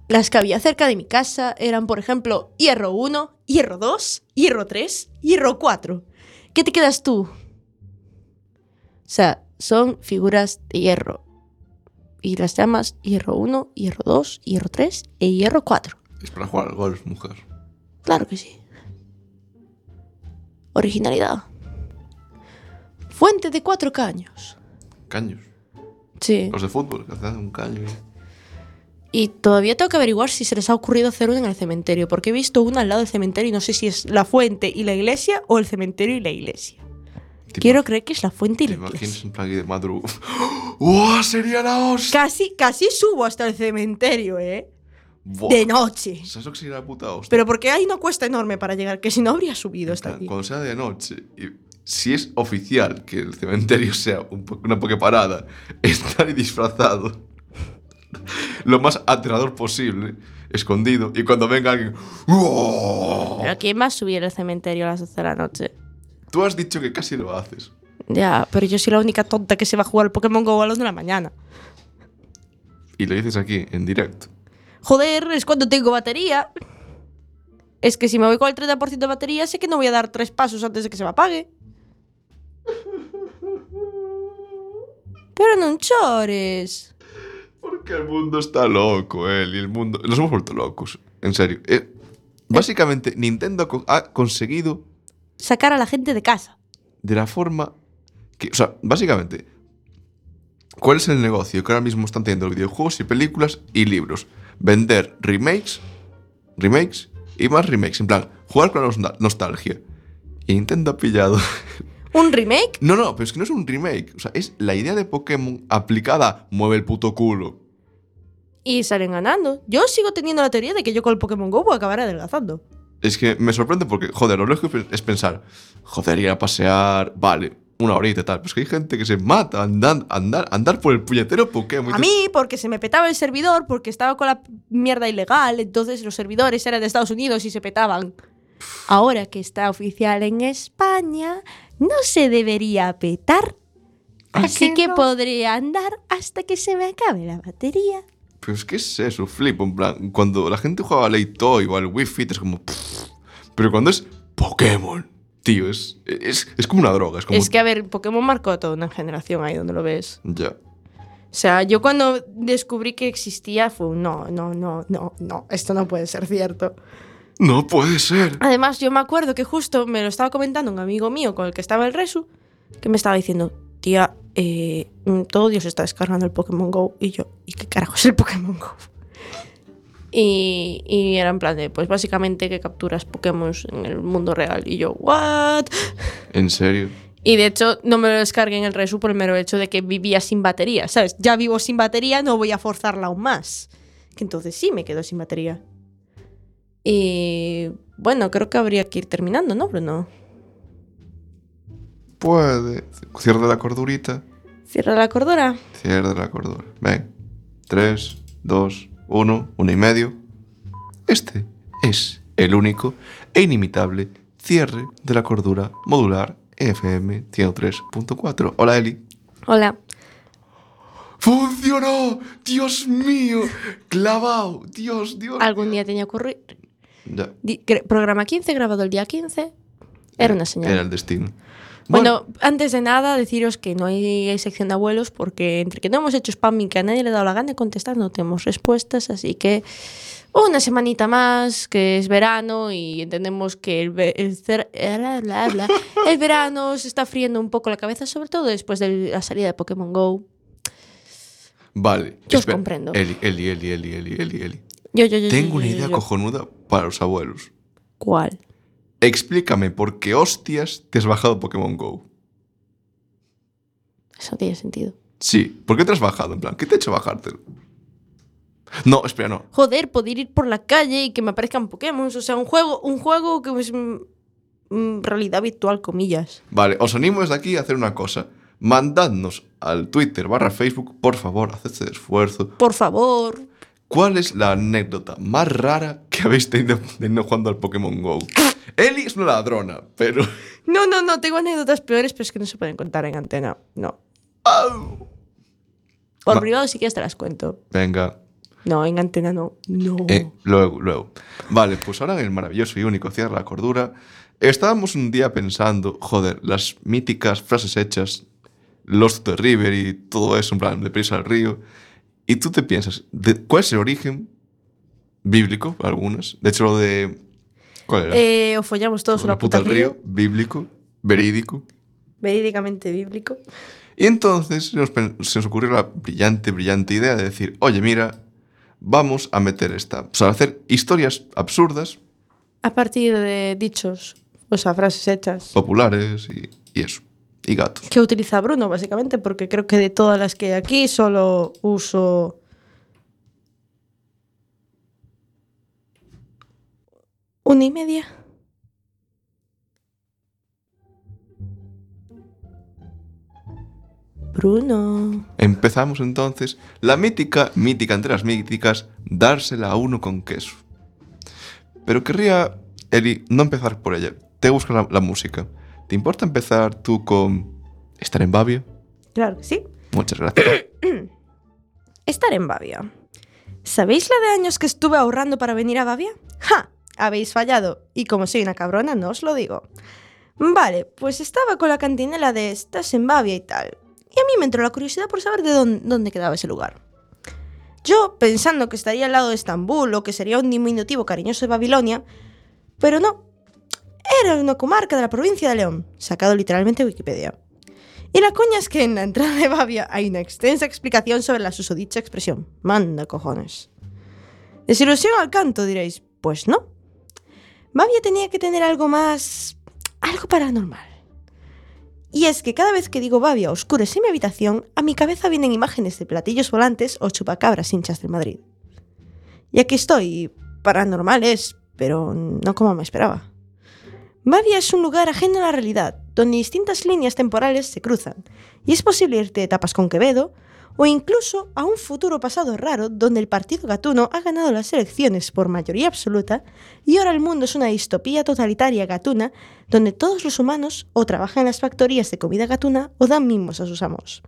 B: las que había cerca de mi casa eran, por ejemplo, hierro 1, hierro 2, hierro 3, hierro 4. ¿Qué te quedas tú? O sea, son figuras de hierro. Y las llamas hierro 1, hierro 2, hierro 3 e hierro 4.
D: Es para jugar al golf, mujer.
B: Claro que sí. Originalidad. Fuente de cuatro caños.
D: Caños.
B: Sí.
D: Los de fútbol, que hacen un caño. y-
B: todavía tengo que averiguar si se les ha ocurrido hacer una en el cementerio, porque he visto una al lado del cementerio y no sé si es la fuente y la iglesia o el cementerio y la iglesia.
D: ¿Te
B: Quiero creer que es la fuente y
D: ¿Te
B: la
D: imaginas
B: iglesia.
D: en plan de madrugo? (gasps) ¡Wow! Sería la hostia.
B: Casi, casi subo hasta el cementerio, ¿eh?
D: Buah.
B: De noche.
D: ¿Sabes lo que sería la puta hostia?
B: Pero porque hay una cuesta enorme para llegar, que si no habría subido hasta aquí.
D: Cuando sea de noche, y si es oficial que el cementerio (laughs) sea un po- una pokeparada, estar disfrazado (laughs) lo más aterrador posible, escondido, y cuando venga alguien. ¡Oh!
B: Pero ¿quién va a subir al cementerio a las 12 de la noche?
D: Tú has dicho que casi lo haces.
B: Ya, pero yo soy la única tonta que se va a jugar al Pokémon Go a las 2 de la mañana.
D: Y lo dices aquí, en directo.
B: Joder, es cuando tengo batería. Es que si me voy con el 30% de batería, sé que no voy a dar tres pasos antes de que se me apague. Pero no chores.
D: Porque el mundo está loco, él, y el mundo. Nos hemos vuelto locos. En serio. Eh, básicamente, Nintendo ha co- ha conseguido
B: Sacar a la gente de casa.
D: de la forma que. O sea, básicamente. ¿Cuál es el negocio que ahora mismo están teniendo videojuegos y películas y libros? Vender remakes, remakes y más remakes. En plan, jugar con la nostal- nostalgia. Y Nintendo ha pillado.
B: ¿Un remake?
D: No, no, pero es que no es un remake. O sea, es la idea de Pokémon aplicada mueve el puto culo.
B: Y salen ganando. Yo sigo teniendo la teoría de que yo con el Pokémon Go voy a acabar adelgazando.
D: Es que me sorprende porque, joder, lo lógico es pensar, joder, ir a pasear, vale, una horita y tal. Pero es que hay gente que se mata andando, andar, andar por el puñetero Pokémon.
B: A mí, porque se me petaba el servidor, porque estaba con la mierda ilegal, entonces los servidores eran de Estados Unidos y se petaban. Ahora que está oficial en España, no se debería petar. Así que podré andar hasta que se me acabe la batería.
D: Pero es que es eso, flipo. En plan, cuando la gente juega al Toy o al Wii Fit es como. pff, pero cuando es Pokémon, tío, es, es, es como una droga. Es como.
B: Es que, a ver, Pokémon marcó a toda una generación ahí donde lo ves.
D: Ya.
B: O sea, yo cuando descubrí que existía fue un no, no, no, no, no, esto no puede ser cierto.
D: No puede ser.
B: Además, yo me acuerdo que justo me lo estaba comentando un amigo mío con el que estaba el Resu, que me estaba diciendo, tía, eh, mm, todo Dios está descargando el Pokémon Go. Y yo, ¿y qué carajo es el Pokémon Go? Y, y era en plan de, pues básicamente que capturas Pokémon en el mundo real. Y yo, ¿what?
D: En serio.
B: Y de hecho, no me lo descargué en el Resu por el mero hecho de que vivía sin batería, ¿sabes? Ya vivo sin batería, no voy a forzarla aún más. Que entonces sí me quedo sin batería. Y bueno, creo que habría que ir terminando, ¿no, Bruno?
D: Puede. Cierra la cordurita.
B: Cierra la cordura.
D: Cierra la cordura. Ven. 3, 2, 1, 1 y medio. Este es el único e inimitable cierre de la cordura modular FM 103.4. Hola Eli.
B: Hola.
D: ¡Funcionó! ¡Dios mío! ¡Clavado! ¡Dios, Dios!
B: Algún día tenía que ocurrir.
D: Ya.
B: Programa 15, grabado el día 15. Era una señal.
D: Era el destino.
B: Bueno, antes de nada, deciros que no hay sección de abuelos porque entre que no hemos hecho spam y que a nadie le ha dado la gana de contestar, no tenemos respuestas, así que una semanita más, que es verano y entendemos que el, ve- el bla. (laughs) el verano se está friendo un poco la cabeza, sobre todo después de la salida de Pokémon GO.
D: Vale.
B: Yo os comprendo.
D: Eli, Eli, Eli, Eli, Eli, Eli, Eli.
B: Yo, yo, yo, yo,
D: Tengo una idea cojonuda para los abuelos.
B: ¿Cuál?
D: Explícame por qué hostias te has bajado Pokémon Go.
B: Eso no tiene sentido.
D: Sí, ¿por qué te has bajado? En plan, ¿qué te ha hecho bajártelo? No, espera, no.
B: Joder, poder ir por la calle y que me aparezcan Pokémon. O sea, un juego, un juego que es mm, mm, realidad virtual, comillas.
D: Vale, os animo desde aquí a hacer una cosa. Mandadnos al Twitter barra Facebook, por favor, haced este esfuerzo.
B: Por favor.
D: ¿Cuál es la anécdota más rara que habéis tenido teniendo jugando al Pokémon Go? Eli es una ladrona, pero... (laughs)
B: No, no, no, tengo anécdotas peores, pero es que no se pueden contar en antena. No. Por
D: Va.
B: privado sí que te las cuento.
D: Venga,
B: No, en antena no. No.
D: Eh, luego, luego. Vale, pues ahora en el maravilloso y único Cierra la Cordura, estábamos un día pensando, joder, las míticas frases hechas, Lost the River y todo eso, en plan, de prisa al río, y tú te piensas, ¿cuál es el origen bíblico? Algunas. De hecho, lo de... ¿Cuál era?
B: Eh, o follamos todos
D: Una
B: una puta al río.
D: bíblico, verídico.
B: Verídicamente bíblico.
D: Y entonces se nos, se nos ocurrió la brillante, brillante idea de decir, oye, mira, vamos a meter esta, o sea, hacer historias absurdas,
B: A partir de dichos, o sea, frases hechas.
D: populares y, y eso, y.
B: Que utiliza Bruno, básicamente, porque creo que de todas las que hay aquí solo uso. Una y media. Bruno.
D: Empezamos entonces la mítica, mítica entre las míticas, dársela a uno con queso. Pero querría, Eli, no empezar por ella. Te la, la música. ¿Te importa empezar tú con estar en Babia?
B: Claro que sí.
D: Muchas gracias. (coughs)
B: Estar en Bavia. ¿Sabéis la de años que estuve ahorrando para venir a Bavia? ¡Ja! Habéis fallado. Y como soy una cabrona, no os lo digo. Vale, pues estaba con la cantinela de estás en Bavia y tal. Y a mí me entró la curiosidad por saber de dónde, dónde quedaba ese lugar. Yo, pensando que estaría al lado de Estambul o que sería un diminutivo cariñoso de Babilonia, pero no. Era una comarca de la provincia de León, sacado literalmente Wikipedia. Y la coña es que en la entrada de Bavia hay una extensa explicación sobre la susodicha expresión. Manda cojones. Desilusión al canto, diréis. Pues no. Bavia tenía que tener algo más... algo paranormal. Y es que cada vez que digo Bavia oscures en mi habitación, a mi cabeza vienen imágenes de platillos volantes o chupacabras hinchas del Madrid. Y aquí estoy, paranormales, pero no como me esperaba. Bavia es un lugar ajeno a la realidad, donde distintas líneas temporales se cruzan, y es posible irte de tapas con Quevedo, o incluso a un futuro pasado raro donde el partido gatuno ha ganado las elecciones por mayoría absoluta y ahora el mundo es una distopía totalitaria gatuna donde todos los humanos o trabajan en las factorías de comida gatuna o dan mimos a sus amos.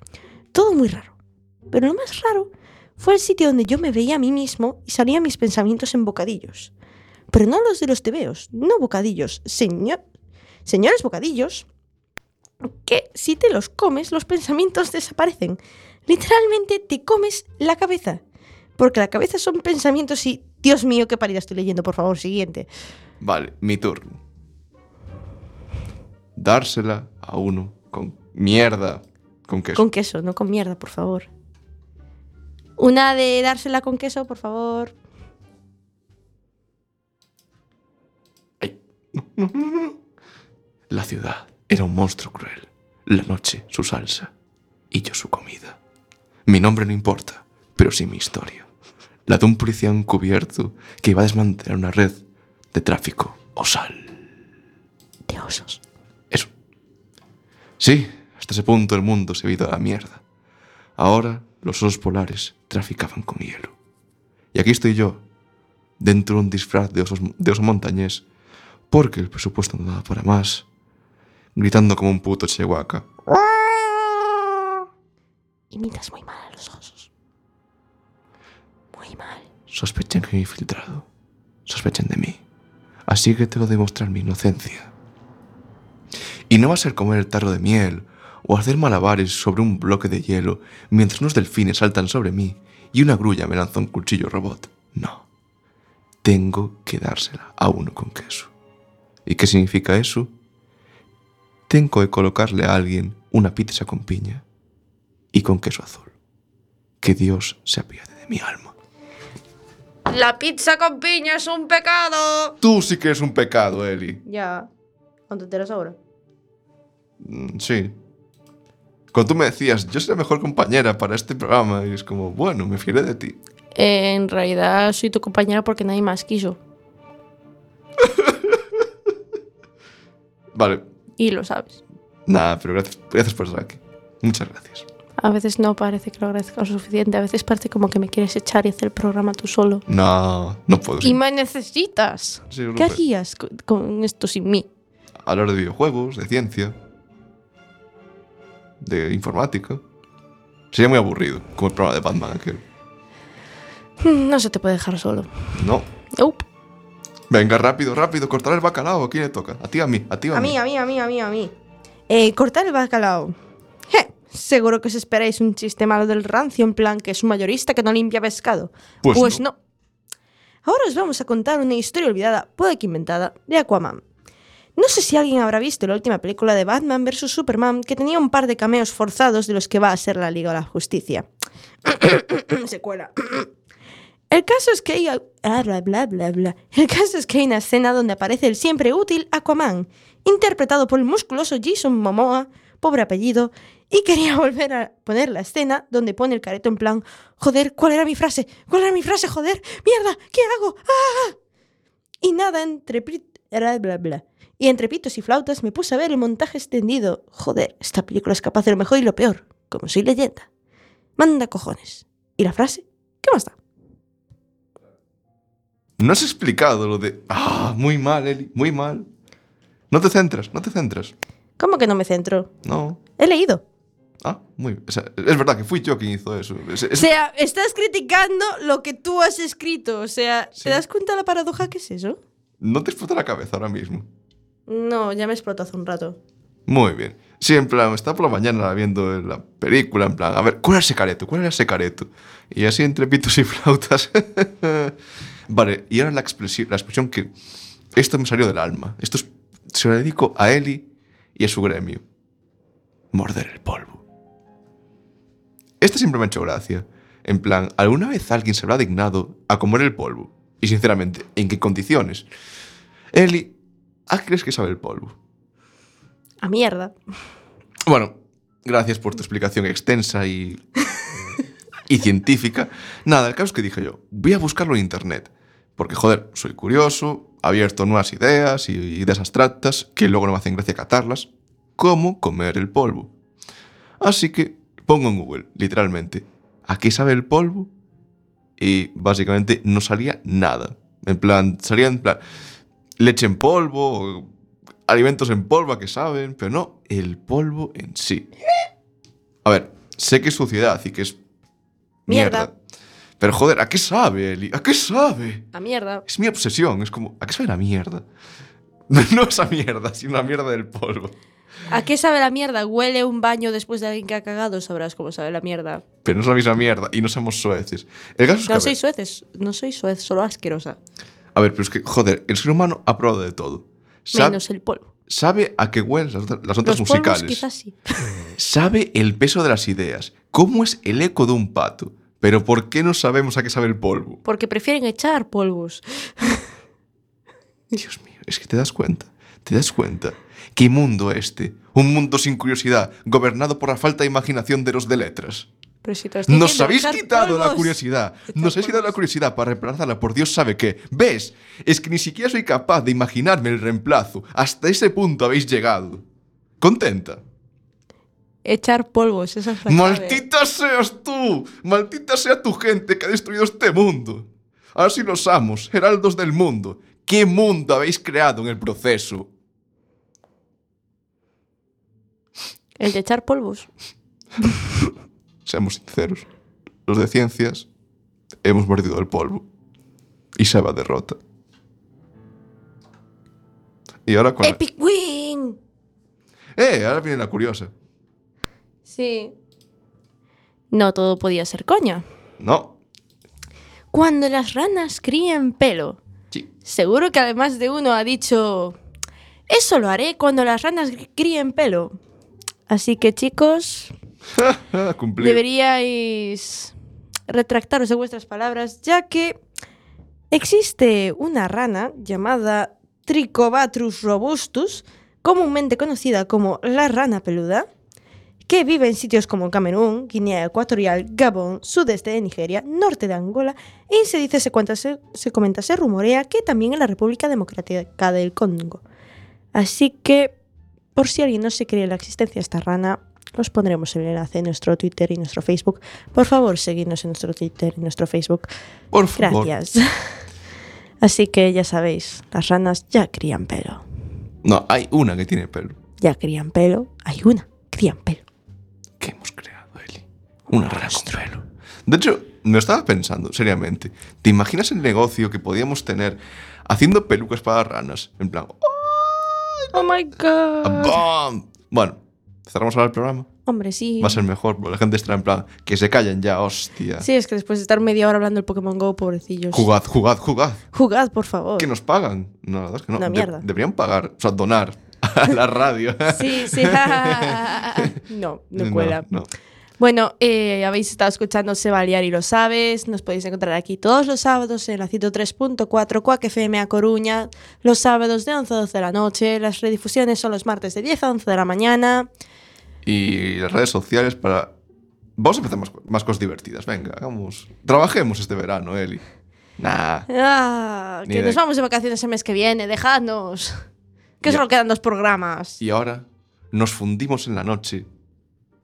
B: Todo muy raro. Pero lo más raro fue el sitio donde yo me veía a mí mismo y salían mis pensamientos en bocadillos. Pero no los de los tebeos, no bocadillos, señor... Señores bocadillos, que si te los comes los pensamientos desaparecen. Literalmente te comes la cabeza. Porque la cabeza son pensamientos y... Dios mío, qué parida estoy leyendo, por favor, siguiente.
D: Vale, mi turno. Dársela a uno con mierda, con queso.
B: Con queso, no con mierda, por favor. Una de dársela con queso, por favor. (laughs)
D: La ciudad era un monstruo cruel. La noche su salsa y yo su comida. Mi nombre no importa, pero sí mi historia. La de un policía encubierto que iba a desmantelar una red de tráfico o sal.
B: De osos.
D: Eso. Sí, hasta ese punto el mundo se ha ido a la mierda. Ahora los osos polares traficaban con hielo. Y aquí estoy yo, dentro de un disfraz de, osos, de oso montañés, porque el presupuesto no daba para más, gritando como un puto chihuahua.
B: Imitas muy mal a los osos. Muy mal.
D: Sospechen que me he infiltrado. Sospechen de mí. Así que tengo que demostrar mi inocencia. Y no va a ser comer el tarro de miel o hacer malabares sobre un bloque de hielo mientras unos delfines saltan sobre mí y una grulla me lanza un cuchillo robot. No. Tengo que dársela a uno con queso. ¿Y qué significa eso? Tengo que colocarle a alguien una pizza con piña y con queso azul. Que Dios se apiade de mi alma.
B: La pizza con piña es un pecado.
D: Tú sí que es un pecado, Eli.
B: Ya. ¿Cuánto te enteras ahora?
D: Mm, Sí. Cuando tú me decías, yo soy la mejor compañera para este programa, y es como, bueno, me fiaré de ti.
B: Eh, en realidad soy tu compañera porque nadie más quiso. (laughs)
D: Vale,
B: Y lo sabes.
D: nada, pero gracias, gracias por estar aquí. Muchas gracias.
B: A veces no parece que lo agradezca lo suficiente. A veces parece como que me quieres echar y hacer el programa tú solo.
D: No, no puedo.
B: Y me necesitas.
D: Sí,
B: ¿Qué
D: Rupert.
B: harías con, con esto sin mí?
D: Hablar de videojuegos, de ciencia, de informática. Sería muy aburrido, como el programa de Batman aquel.
B: Mm, No se te puede dejar solo.
D: No.
B: Nope.
D: Venga, rápido, rápido, cortar el bacalao. ¿A quién le toca? A ti, a mí, a ti, a,
B: A mí, a mí, a mí, a mí, a mí. Eh, cortar el bacalao. Je, seguro que os esperáis un chiste malo del rancio en plan que es un mayorista que no limpia pescado.
D: Pues
B: no. Ahora os vamos a contar una historia olvidada, puede que inventada, de Aquaman. No sé si alguien habrá visto la última película de Batman vs. Superman que tenía un par de cameos forzados de los que va a ser la Liga de la Justicia. (coughs) Secuela. (coughs) El caso es que hay... ah, bla, bla, bla. El caso es que hay una escena donde aparece el siempre útil Aquaman, interpretado por el musculoso Jason Momoa, pobre apellido, y quería (laughs) volver a poner la escena donde pone el careto en plan, joder, ¿cuál era mi frase? ¿Cuál era mi frase? Joder, mierda, ¿qué hago? ¡Ah! Y nada, entre bla, bla, bla. Y entre pitos y flautas me puse a ver el montaje extendido. Joder, esta película es capaz de lo mejor y lo peor, como soy leyenda. Manda cojones. ¿Y la frase? ¿Qué más da?
D: No has explicado lo de. Ah, muy mal, Eli, muy mal. No te centras, no te centras.
B: ¿Cómo que no me centro?
D: No.
B: He leído.
D: Ah, muy. o sea, es verdad que fui yo quien hizo eso. Es- es-
B: O sea, estás criticando lo que tú has escrito. O sea,
D: Sí.
B: ¿te das cuenta de la paradoja que es eso?
D: no te explota la cabeza ahora mismo.
B: No, ya me explotó hace un rato.
D: Muy bien. Sí, en plan, estaba por la mañana viendo la película, en plan, a ver, ¿cuál era ese careto? ¿Cuál era ese careto? Y así entre pitos y flautas. (laughs) vale, y ahora la expresión, la expresión que. Esto me salió del alma. Esto es- se lo dedico a Eli y a su gremio. Morder el polvo. Esto siempre me ha hecho gracia. En plan, ¿alguna vez alguien se habrá dignado a comer el polvo? Y sinceramente, ¿en qué condiciones? Eli, ¿a qué crees que sabe el polvo?
B: A mierda.
D: Bueno, gracias por tu explicación extensa y. (laughs) y científica. Nada, el caso es que dije yo, voy a buscarlo en internet. Porque, joder, soy curioso, abierto a nuevas ideas y ideas abstractas que luego no me hacen gracia catarlas. ¿Cómo comer el polvo? Así que pongo en Google, literalmente, ¿a qué sabe el polvo? Y básicamente no salía nada. En plan, salía en plan, leche en polvo, alimentos en polvo a que saben, pero no el polvo en sí. A ver, sé que es suciedad y que es mierda.
B: Mierda.
D: Pero joder, ¿a qué sabe, Eli? ¿A qué sabe?
B: A mierda.
D: Es mi obsesión, es como, ¿a qué sabe la mierda? (laughs) No esa mierda, sino la mierda del polvo.
B: ¿A qué sabe la mierda? Huele un baño después de alguien que ha cagado, sabrás cómo sabe la mierda.
D: Pero no es la misma mierda y no somos sueces. El caso es que,
B: No soy
D: ver,
B: sueces, no soy suez, solo asquerosa.
D: a ver, pero es que, joder, el ser humano ha probado de todo. Sabe,
B: Menos el polvo.
D: sabe a qué huelen las, las notas
B: Los polvos
D: musicales.
B: quizás sí. (laughs) (laughs)
D: Sabe el peso de las ideas. ¿Cómo es el eco de un pato? Pero ¿por qué no sabemos a qué sabe el polvo?
B: Porque prefieren echar polvos.
D: Dios mío, es que te das cuenta, te das cuenta. ¿Qué mundo este? Un mundo sin curiosidad, gobernado por la falta de imaginación de los de letras.
B: Pero si te
D: Nos habéis quitado la
B: polvos.
D: curiosidad.
B: Echar
D: Nos habéis quitado la curiosidad para reemplazarla por Dios sabe qué. ¿Ves? Es que ni siquiera soy capaz de imaginarme el reemplazo. Hasta ese punto habéis llegado. ¿Contenta?
B: Echar polvos, esa es la.
D: ¡Maldita seas tú! ¡Maldita sea tu gente que ha destruido este mundo! Ahora sí los amos, heraldos del mundo. ¿Qué mundo habéis creado en el proceso?
B: El de echar polvos. (laughs)
D: Seamos sinceros. Los de ciencias hemos mordido el polvo. Y se va derrota. Y ahora con...
B: Epic Win.
D: ¡Eh! Ahora viene la curiosa.
B: Sí. No todo podía ser coña.
D: No.
B: Cuando las ranas crían pelo.
D: Sí.
B: Seguro que además de uno ha dicho, eso lo haré cuando las ranas críen pelo. Así que chicos, (laughs) deberíais retractaros de vuestras palabras, ya que existe una rana llamada Trichobatrus robustus, comúnmente conocida como la rana peluda, que vive en sitios como Camerún, Guinea Ecuatorial, Gabón, sudeste de Nigeria, norte de Angola, y se dice, se, cuenta, se, se comenta, se rumorea que también en la República Democrática del Congo. Así que, por si alguien no se cree la existencia de esta rana, os pondremos el enlace en nuestro Twitter y nuestro Facebook. Por favor, seguidnos en nuestro Twitter y nuestro Facebook.
D: Por favor.
B: Gracias. (laughs) Así que ya sabéis, las ranas ya crían pelo.
D: No, hay una que tiene pelo.
B: Ya crían pelo. Hay una, crían pelo.
D: ¿Qué hemos creado, Eli? Una rana con pelo. De hecho, me estaba pensando, seriamente. ¿Te imaginas el negocio que podíamos tener haciendo pelucas para ranas? En plan,
B: Oh my god.
D: ¡bam! Bueno, cerramos ahora el programa.
B: Hombre, sí.
D: Va a ser mejor, porque la gente estará en plan, que se callen ya, hostia.
B: Sí, es que después de estar media hora hablando del Pokémon Go, pobrecillos.
D: Jugad, jugad, jugad.
B: Jugad, por favor.
D: Que nos pagan. No, la verdad es que no.
B: Una
D: De-
B: mierda.
D: deberían pagar, o sea, donar a (laughs) la radio.
B: Sí, sí. (laughs) no, no cuela.
D: No, no.
B: Bueno, eh, habéis estado escuchando Se liar y lo sabes. Nos podéis encontrar aquí todos los sábados en la 103.4 Cuac FM a Coruña. Los sábados de 11 a 12 de la noche. Las redifusiones son los martes de 10 a 11 de la mañana.
D: Y las redes sociales para... Vamos a empezar más, más cosas divertidas. Venga, hagamos... Trabajemos este verano, Eli. Nah.
B: Ah, que nos vamos de vacaciones el mes que viene. Dejadnos. Que
D: Ya.
B: solo quedan dos programas.
D: Y ahora nos fundimos en la noche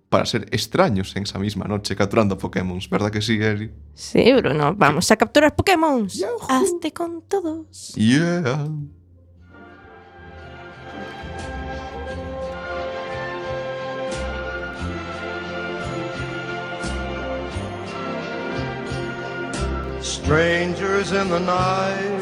D: para ser extraños en esa misma noche capturando Pokémon. ¿Verdad que sí, Eli?
B: Sí, Bruno. Vamos a capturar Pokémon. Hazte con todos.
D: Yeah.
C: Strangers in the night,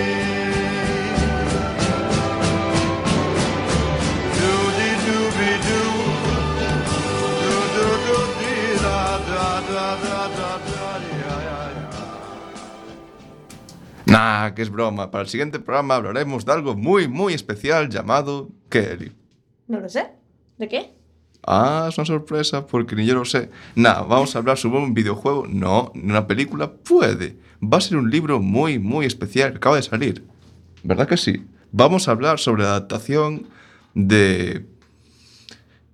D: Nah, que es broma. Para el siguiente programa hablaremos de algo muy, muy especial llamado... ¿Qué, Eli?
B: No lo sé. ¿De qué?
D: Ah, es una sorpresa porque ni yo lo sé. Nada, vamos a hablar sobre un videojuego. No, ni una película. Puede. Va a ser un libro muy, muy especial. Acaba de salir. ¿Verdad que sí? Vamos a hablar sobre la adaptación de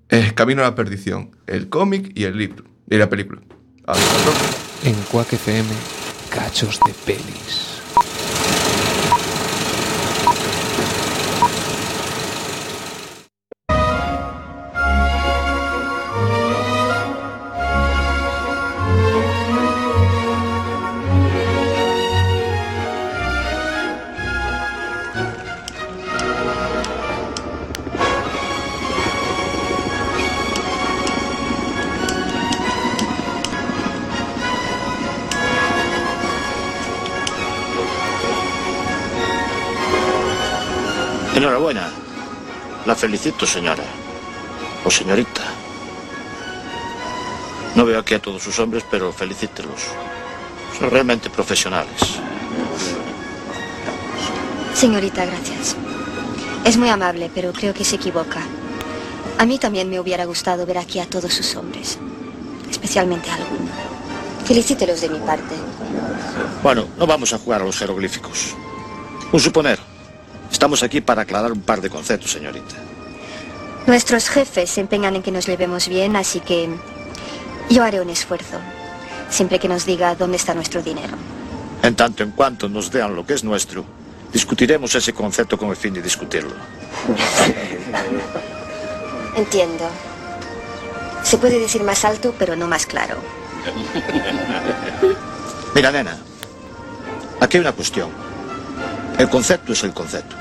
D: eh, Camino a la Perdición. El cómic y el libro. Y la película. Hasta pronto.
A: En Quack FM, cachos de pelis.
E: Felicito, señora. O señorita. No veo aquí a todos sus hombres, pero felicítelos. Son realmente profesionales.
F: Señorita, gracias. Es muy amable, pero creo que se equivoca. A mí también me hubiera gustado ver aquí a todos sus hombres, especialmente a alguno. Felicítelos de mi parte.
E: Bueno, no vamos a jugar a los jeroglíficos. Un suponer. Estamos aquí para aclarar un par de conceptos, señorita.
F: Nuestros jefes se empeñan en que nos llevemos bien, así que yo haré un esfuerzo, siempre que nos diga dónde está nuestro dinero.
E: En tanto en cuanto nos dean lo que es nuestro, discutiremos ese concepto con el fin de discutirlo. (laughs)
F: Entiendo. Se puede decir más alto, pero no más claro.
E: Mira, nena, aquí hay una cuestión. El concepto es el concepto.